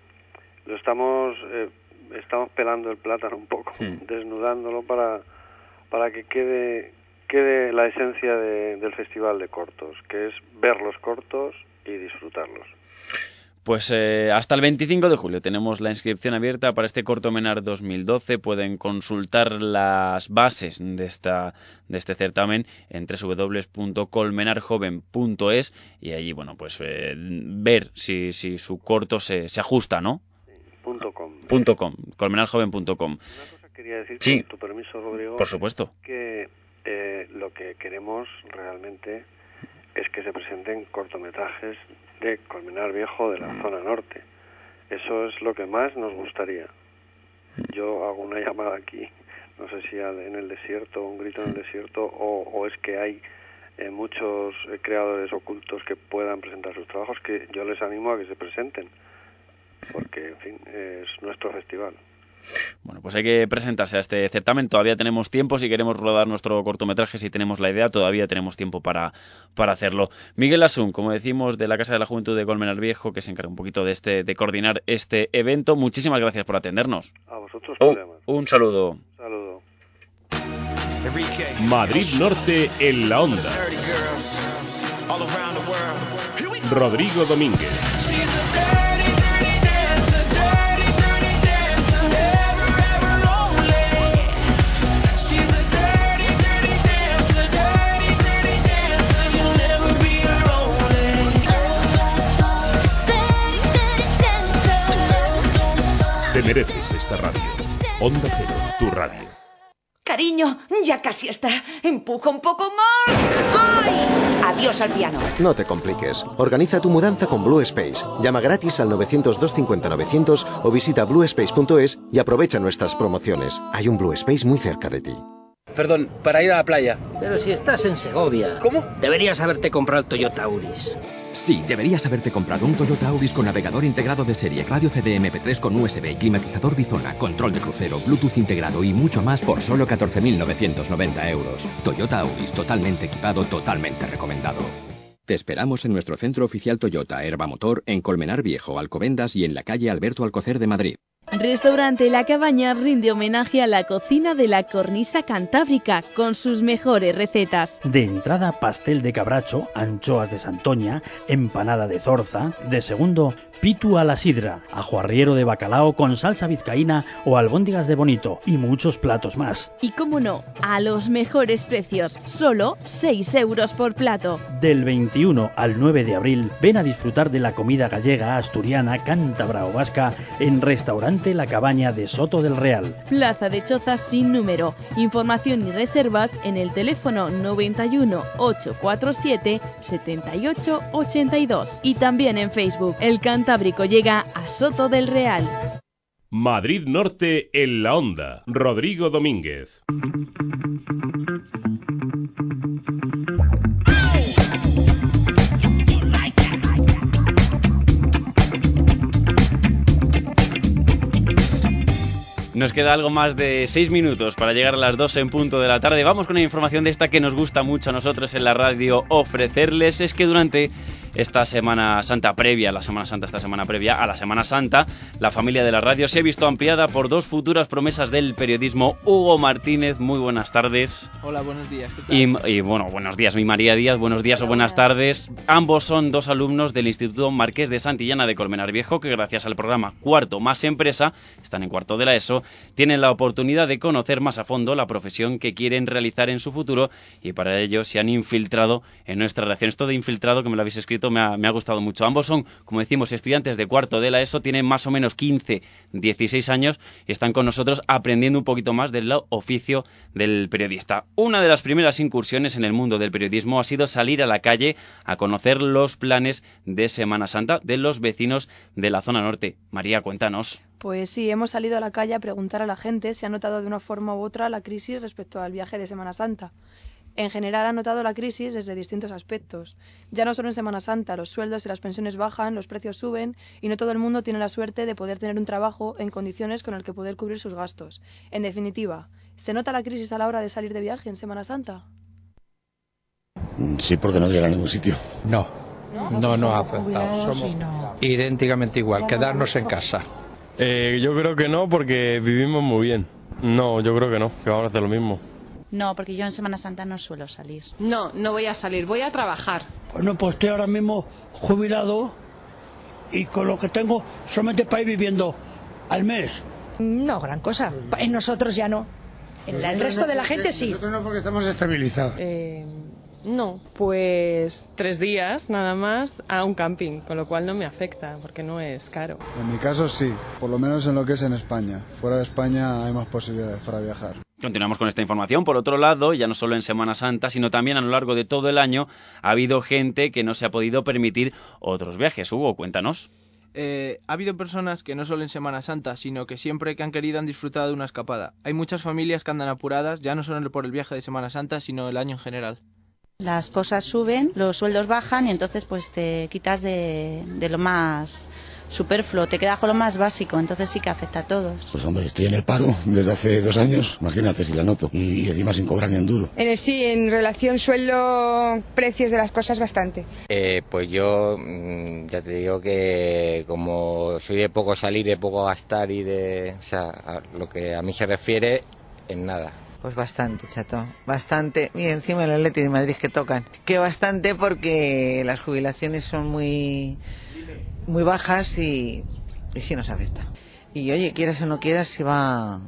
lo estamos eh, estamos pelando el plátano un poco, sí. desnudándolo para para que quede quede la esencia de, del festival de cortos, que es ver los cortos y disfrutarlos. Pues eh, hasta el 25 de julio tenemos la inscripción abierta para este corto Menar 2012. Pueden consultar las bases de, esta, de este certamen en www.colmenarjoven.es y allí, bueno, pues eh, ver si, si su corto se, se ajusta, ¿no? Com. Colmenarjoven.com. Una cosa quería decir, sí. con tu permiso, Rodrigo. Por supuesto. Que eh, lo que queremos realmente es que se presenten cortometrajes de Colmenar Viejo de la zona norte. Eso es lo que más nos gustaría. Yo hago una llamada aquí, no sé si en el desierto, un grito en el desierto, o, o es que hay eh, muchos eh, creadores ocultos que puedan presentar sus trabajos, que yo les animo a que se presenten, porque, en fin, es nuestro festival. Bueno, pues hay que presentarse a este certamen. Todavía tenemos tiempo. Si queremos rodar nuestro cortometraje, si tenemos la idea, todavía tenemos tiempo para, para hacerlo. Miguel Asun, como decimos, de la Casa de la Juventud de Colmenar Viejo, que se encarga un poquito de este, de coordinar este evento. Muchísimas gracias por atendernos. A vosotros, oh, Un saludo. Un saludo. Madrid Norte en la onda. Rodrigo Domínguez. Te mereces esta radio. Onda Cero, tu radio. Cariño, ya casi está. Empuja un poco más. ¡Ay! Adiós al piano. No te compliques. Organiza tu mudanza con Blue Space. Llama gratis al 900-250-900 o visita bluespace.es y aprovecha nuestras promociones. Hay un Blue Space muy cerca de ti. Perdón, para ir a la playa. Pero si estás en Segovia. ¿Cómo? Deberías haberte comprado el Toyota Auris. Sí, deberías haberte comprado un Toyota Auris con navegador integrado de serie, radio CD-MP3 con USB, climatizador bizona, control de crucero, Bluetooth integrado y mucho más por solo 14.990 euros. Toyota Auris, totalmente equipado, totalmente recomendado. Te esperamos en nuestro centro oficial Toyota Herba Motor en Colmenar Viejo, Alcobendas y en la calle Alberto Alcocer de Madrid. Restaurante La Cabaña rinde homenaje a la cocina de la cornisa cantábrica con sus mejores recetas. De entrada, pastel de cabracho, anchoas de santoña, empanada de zorza. De segundo, pitu a la sidra, ajo arriero de bacalao con salsa vizcaína o albóndigas de bonito y muchos platos más. Y cómo no, a los mejores precios, solo 6 euros por plato. Del 21 al 9 de abril, ven a disfrutar de la comida gallega, asturiana, cántabra o vasca en Restaurante La Cabaña de Soto del Real. Plaza de Chozas sin número. Información y reservas en el teléfono 91 847 78 82 y también en Facebook. El Cantábrico llega a Soto del Real. Madrid Norte en la onda. Rodrigo Domínguez. Nos queda algo más de 6 minutos para llegar a las 2 en punto de la tarde. Vamos con una información de esta que nos gusta mucho a nosotros en la radio ofrecerles. Es que durante esta Semana Santa previa, la Semana Santa, esta Semana previa a la Semana Santa, la familia de la radio se ha visto ampliada por dos futuras promesas del periodismo. Hugo Martínez, muy buenas tardes. Hola, buenos días. ¿qué tal? Y, y, bueno, buenos días, mi María Díaz, buenos días o buenas tardes. Ambos son dos alumnos del Instituto Marqués de Santillana de Colmenar Viejo que gracias al programa Cuarto Más Empresa, están en cuarto de la ESO, tienen la oportunidad de conocer más a fondo la profesión que quieren realizar en su futuro y para ello se han infiltrado en nuestra relación. Esto de infiltrado, que me lo habéis escrito, me ha, me ha gustado mucho. Ambos son, como decimos, estudiantes de cuarto de la ESO, tienen más o menos 15, 16 años y están con nosotros aprendiendo un poquito más del oficio del periodista. Una de las primeras incursiones en el mundo del periodismo ha sido salir a la calle a conocer los planes de Semana Santa de los vecinos de la zona norte. María, cuéntanos. Pues sí, hemos salido a la calle a preguntar a la gente si ha notado de una forma u otra la crisis respecto al viaje de Semana Santa. En general ha notado la crisis desde distintos aspectos. Ya no solo en Semana Santa, los sueldos y las pensiones bajan, los precios suben y no todo el mundo tiene la suerte de poder tener un trabajo en condiciones con el que poder cubrir sus gastos. En definitiva, ¿se nota la crisis a la hora de salir de viaje en Semana Santa? Sí, porque no llega a ningún sitio. No, no nos ha afectado. Somos idénticamente igual, quedarnos en casa. Eh, yo creo que no, porque vivimos muy bien. No, yo creo que no, que vamos a hacer lo mismo. No, porque yo en Semana Santa no suelo salir. No, no voy a salir, voy a trabajar. Bueno, pues estoy ahora mismo jubilado y con lo que tengo solamente para ir viviendo al mes. No, gran cosa. En nosotros ya no. En la- el resto de la gente sí. Nosotros no, porque estamos estabilizados. Eh, no, pues tres días nada más a un camping, con lo cual no me afecta porque no es caro. En mi caso sí, por lo menos en lo que es en España. Fuera de España hay más posibilidades para viajar. Continuamos con esta información. Por otro lado, ya no solo en Semana Santa, sino también a lo largo de todo el año, ha habido gente que no se ha podido permitir otros viajes. Hugo, cuéntanos. Eh, ha habido personas que no solo en Semana Santa, sino que siempre que han querido han disfrutado de una escapada. Hay muchas familias que andan apuradas, ya no solo por el viaje de Semana Santa, sino el año en general. Las cosas suben, los sueldos bajan y entonces pues te quitas de, de lo más superfluo, te quedas con lo más básico, entonces sí que afecta a todos. Pues hombre, estoy en el paro desde hace dos años, imagínate si la noto. Y encima sin cobrar ni un duro. En el, sí, en relación sueldo-precios de las cosas, bastante. Eh, pues yo mm, ya te digo que como soy de poco salir, de poco gastar y de... O sea, a lo que a mí se refiere, en nada. Pues bastante, chato, bastante. Y encima el Atleti de Madrid que tocan. Que bastante porque las jubilaciones son muy, muy bajas y, y sí nos afecta. Y oye, quieras o no quieras, se va,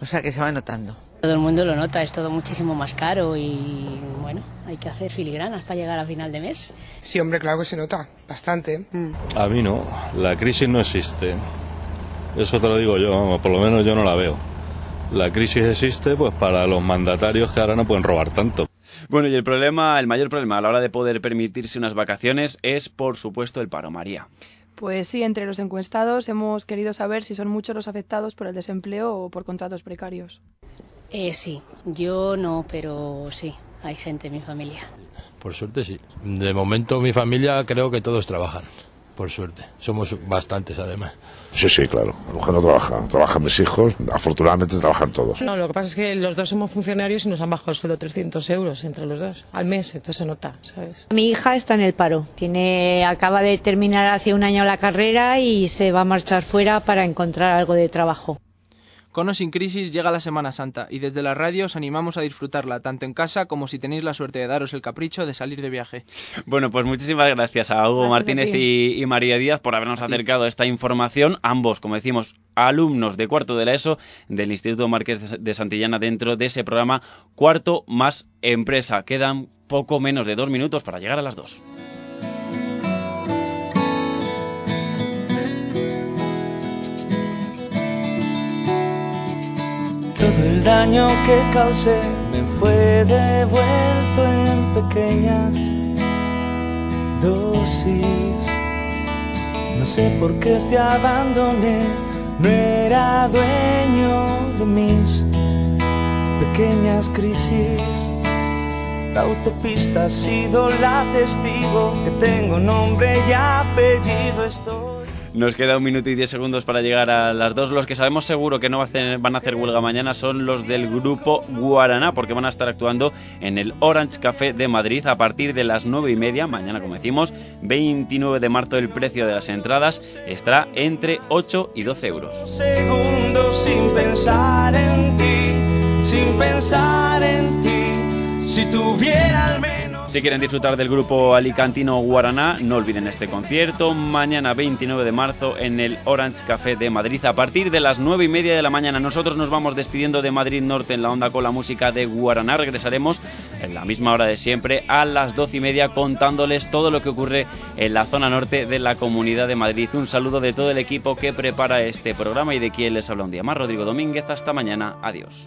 o sea que se va notando. Todo el mundo lo nota, es todo muchísimo más caro y bueno, hay que hacer filigranas para llegar a final de mes. Sí, hombre, claro que se nota, bastante. A mí no, la crisis no existe. Eso te lo digo yo, vamos, por lo menos yo no la veo. La crisis existe pues para los mandatarios que ahora no pueden robar tanto. Bueno, y el problema, el mayor problema a la hora de poder permitirse unas vacaciones es, por supuesto, el paro, María. Pues sí, entre los encuestados hemos querido saber si son muchos los afectados por el desempleo o por contratos precarios. Eh, sí, yo no, pero sí, hay gente en mi familia. Por suerte sí. De momento mi familia creo que todos trabajan por suerte. Somos bastantes, además. Sí, sí, claro. La mujer no trabaja. Trabajan mis hijos. Afortunadamente trabajan todos. No, lo que pasa es que los dos somos funcionarios y nos han bajado el sueldo 300 euros entre los dos al mes. Entonces se nota, ¿sabes? Mi hija está en el paro. Tiene, acaba de terminar hace un año la carrera y se va a marchar fuera para encontrar algo de trabajo. Con o sin crisis llega la Semana Santa y desde la radio os animamos a disfrutarla tanto en casa como si tenéis la suerte de daros el capricho de salir de viaje. Bueno, pues muchísimas gracias a Hugo Martínez y, María Díaz por habernos acercado a esta información. Ambos, como decimos, alumnos de cuarto de la ESO del Instituto Marqués de Santillana dentro de ese programa Cuarto más Empresa. Quedan poco menos de dos minutos para llegar a las dos. Todo el daño que causé me fue devuelto en pequeñas dosis. No sé por qué te abandoné, no era dueño de mis pequeñas crisis. La autopista ha sido la testigo que tengo nombre y apellido. Estoy nos queda un minuto y diez segundos para llegar a las dos. Los que sabemos seguro que no van a hacer huelga mañana son los del grupo Guaraná, porque van a estar actuando en el Orange Café de Madrid a partir de las nueve y media. Mañana, como decimos, 29 de marzo, el precio de las entradas estará entre 8 y 12 euros. Segundos sin pensar en ti, sin pensar en ti, si tuviera si quieren disfrutar del grupo alicantino Guaraná, no olviden este concierto mañana 29 de marzo en el Orange Café de Madrid a partir de las 9 y media de la mañana. Nosotros nos vamos despidiendo de Madrid Norte en la onda con la música de Guaraná. Regresaremos en la misma hora de siempre a las 12 y media contándoles todo lo que ocurre en la zona norte de la Comunidad de Madrid. Un saludo de todo el equipo que prepara este programa y de quien les habla un día más, Rodrigo Domínguez. Hasta mañana. Adiós.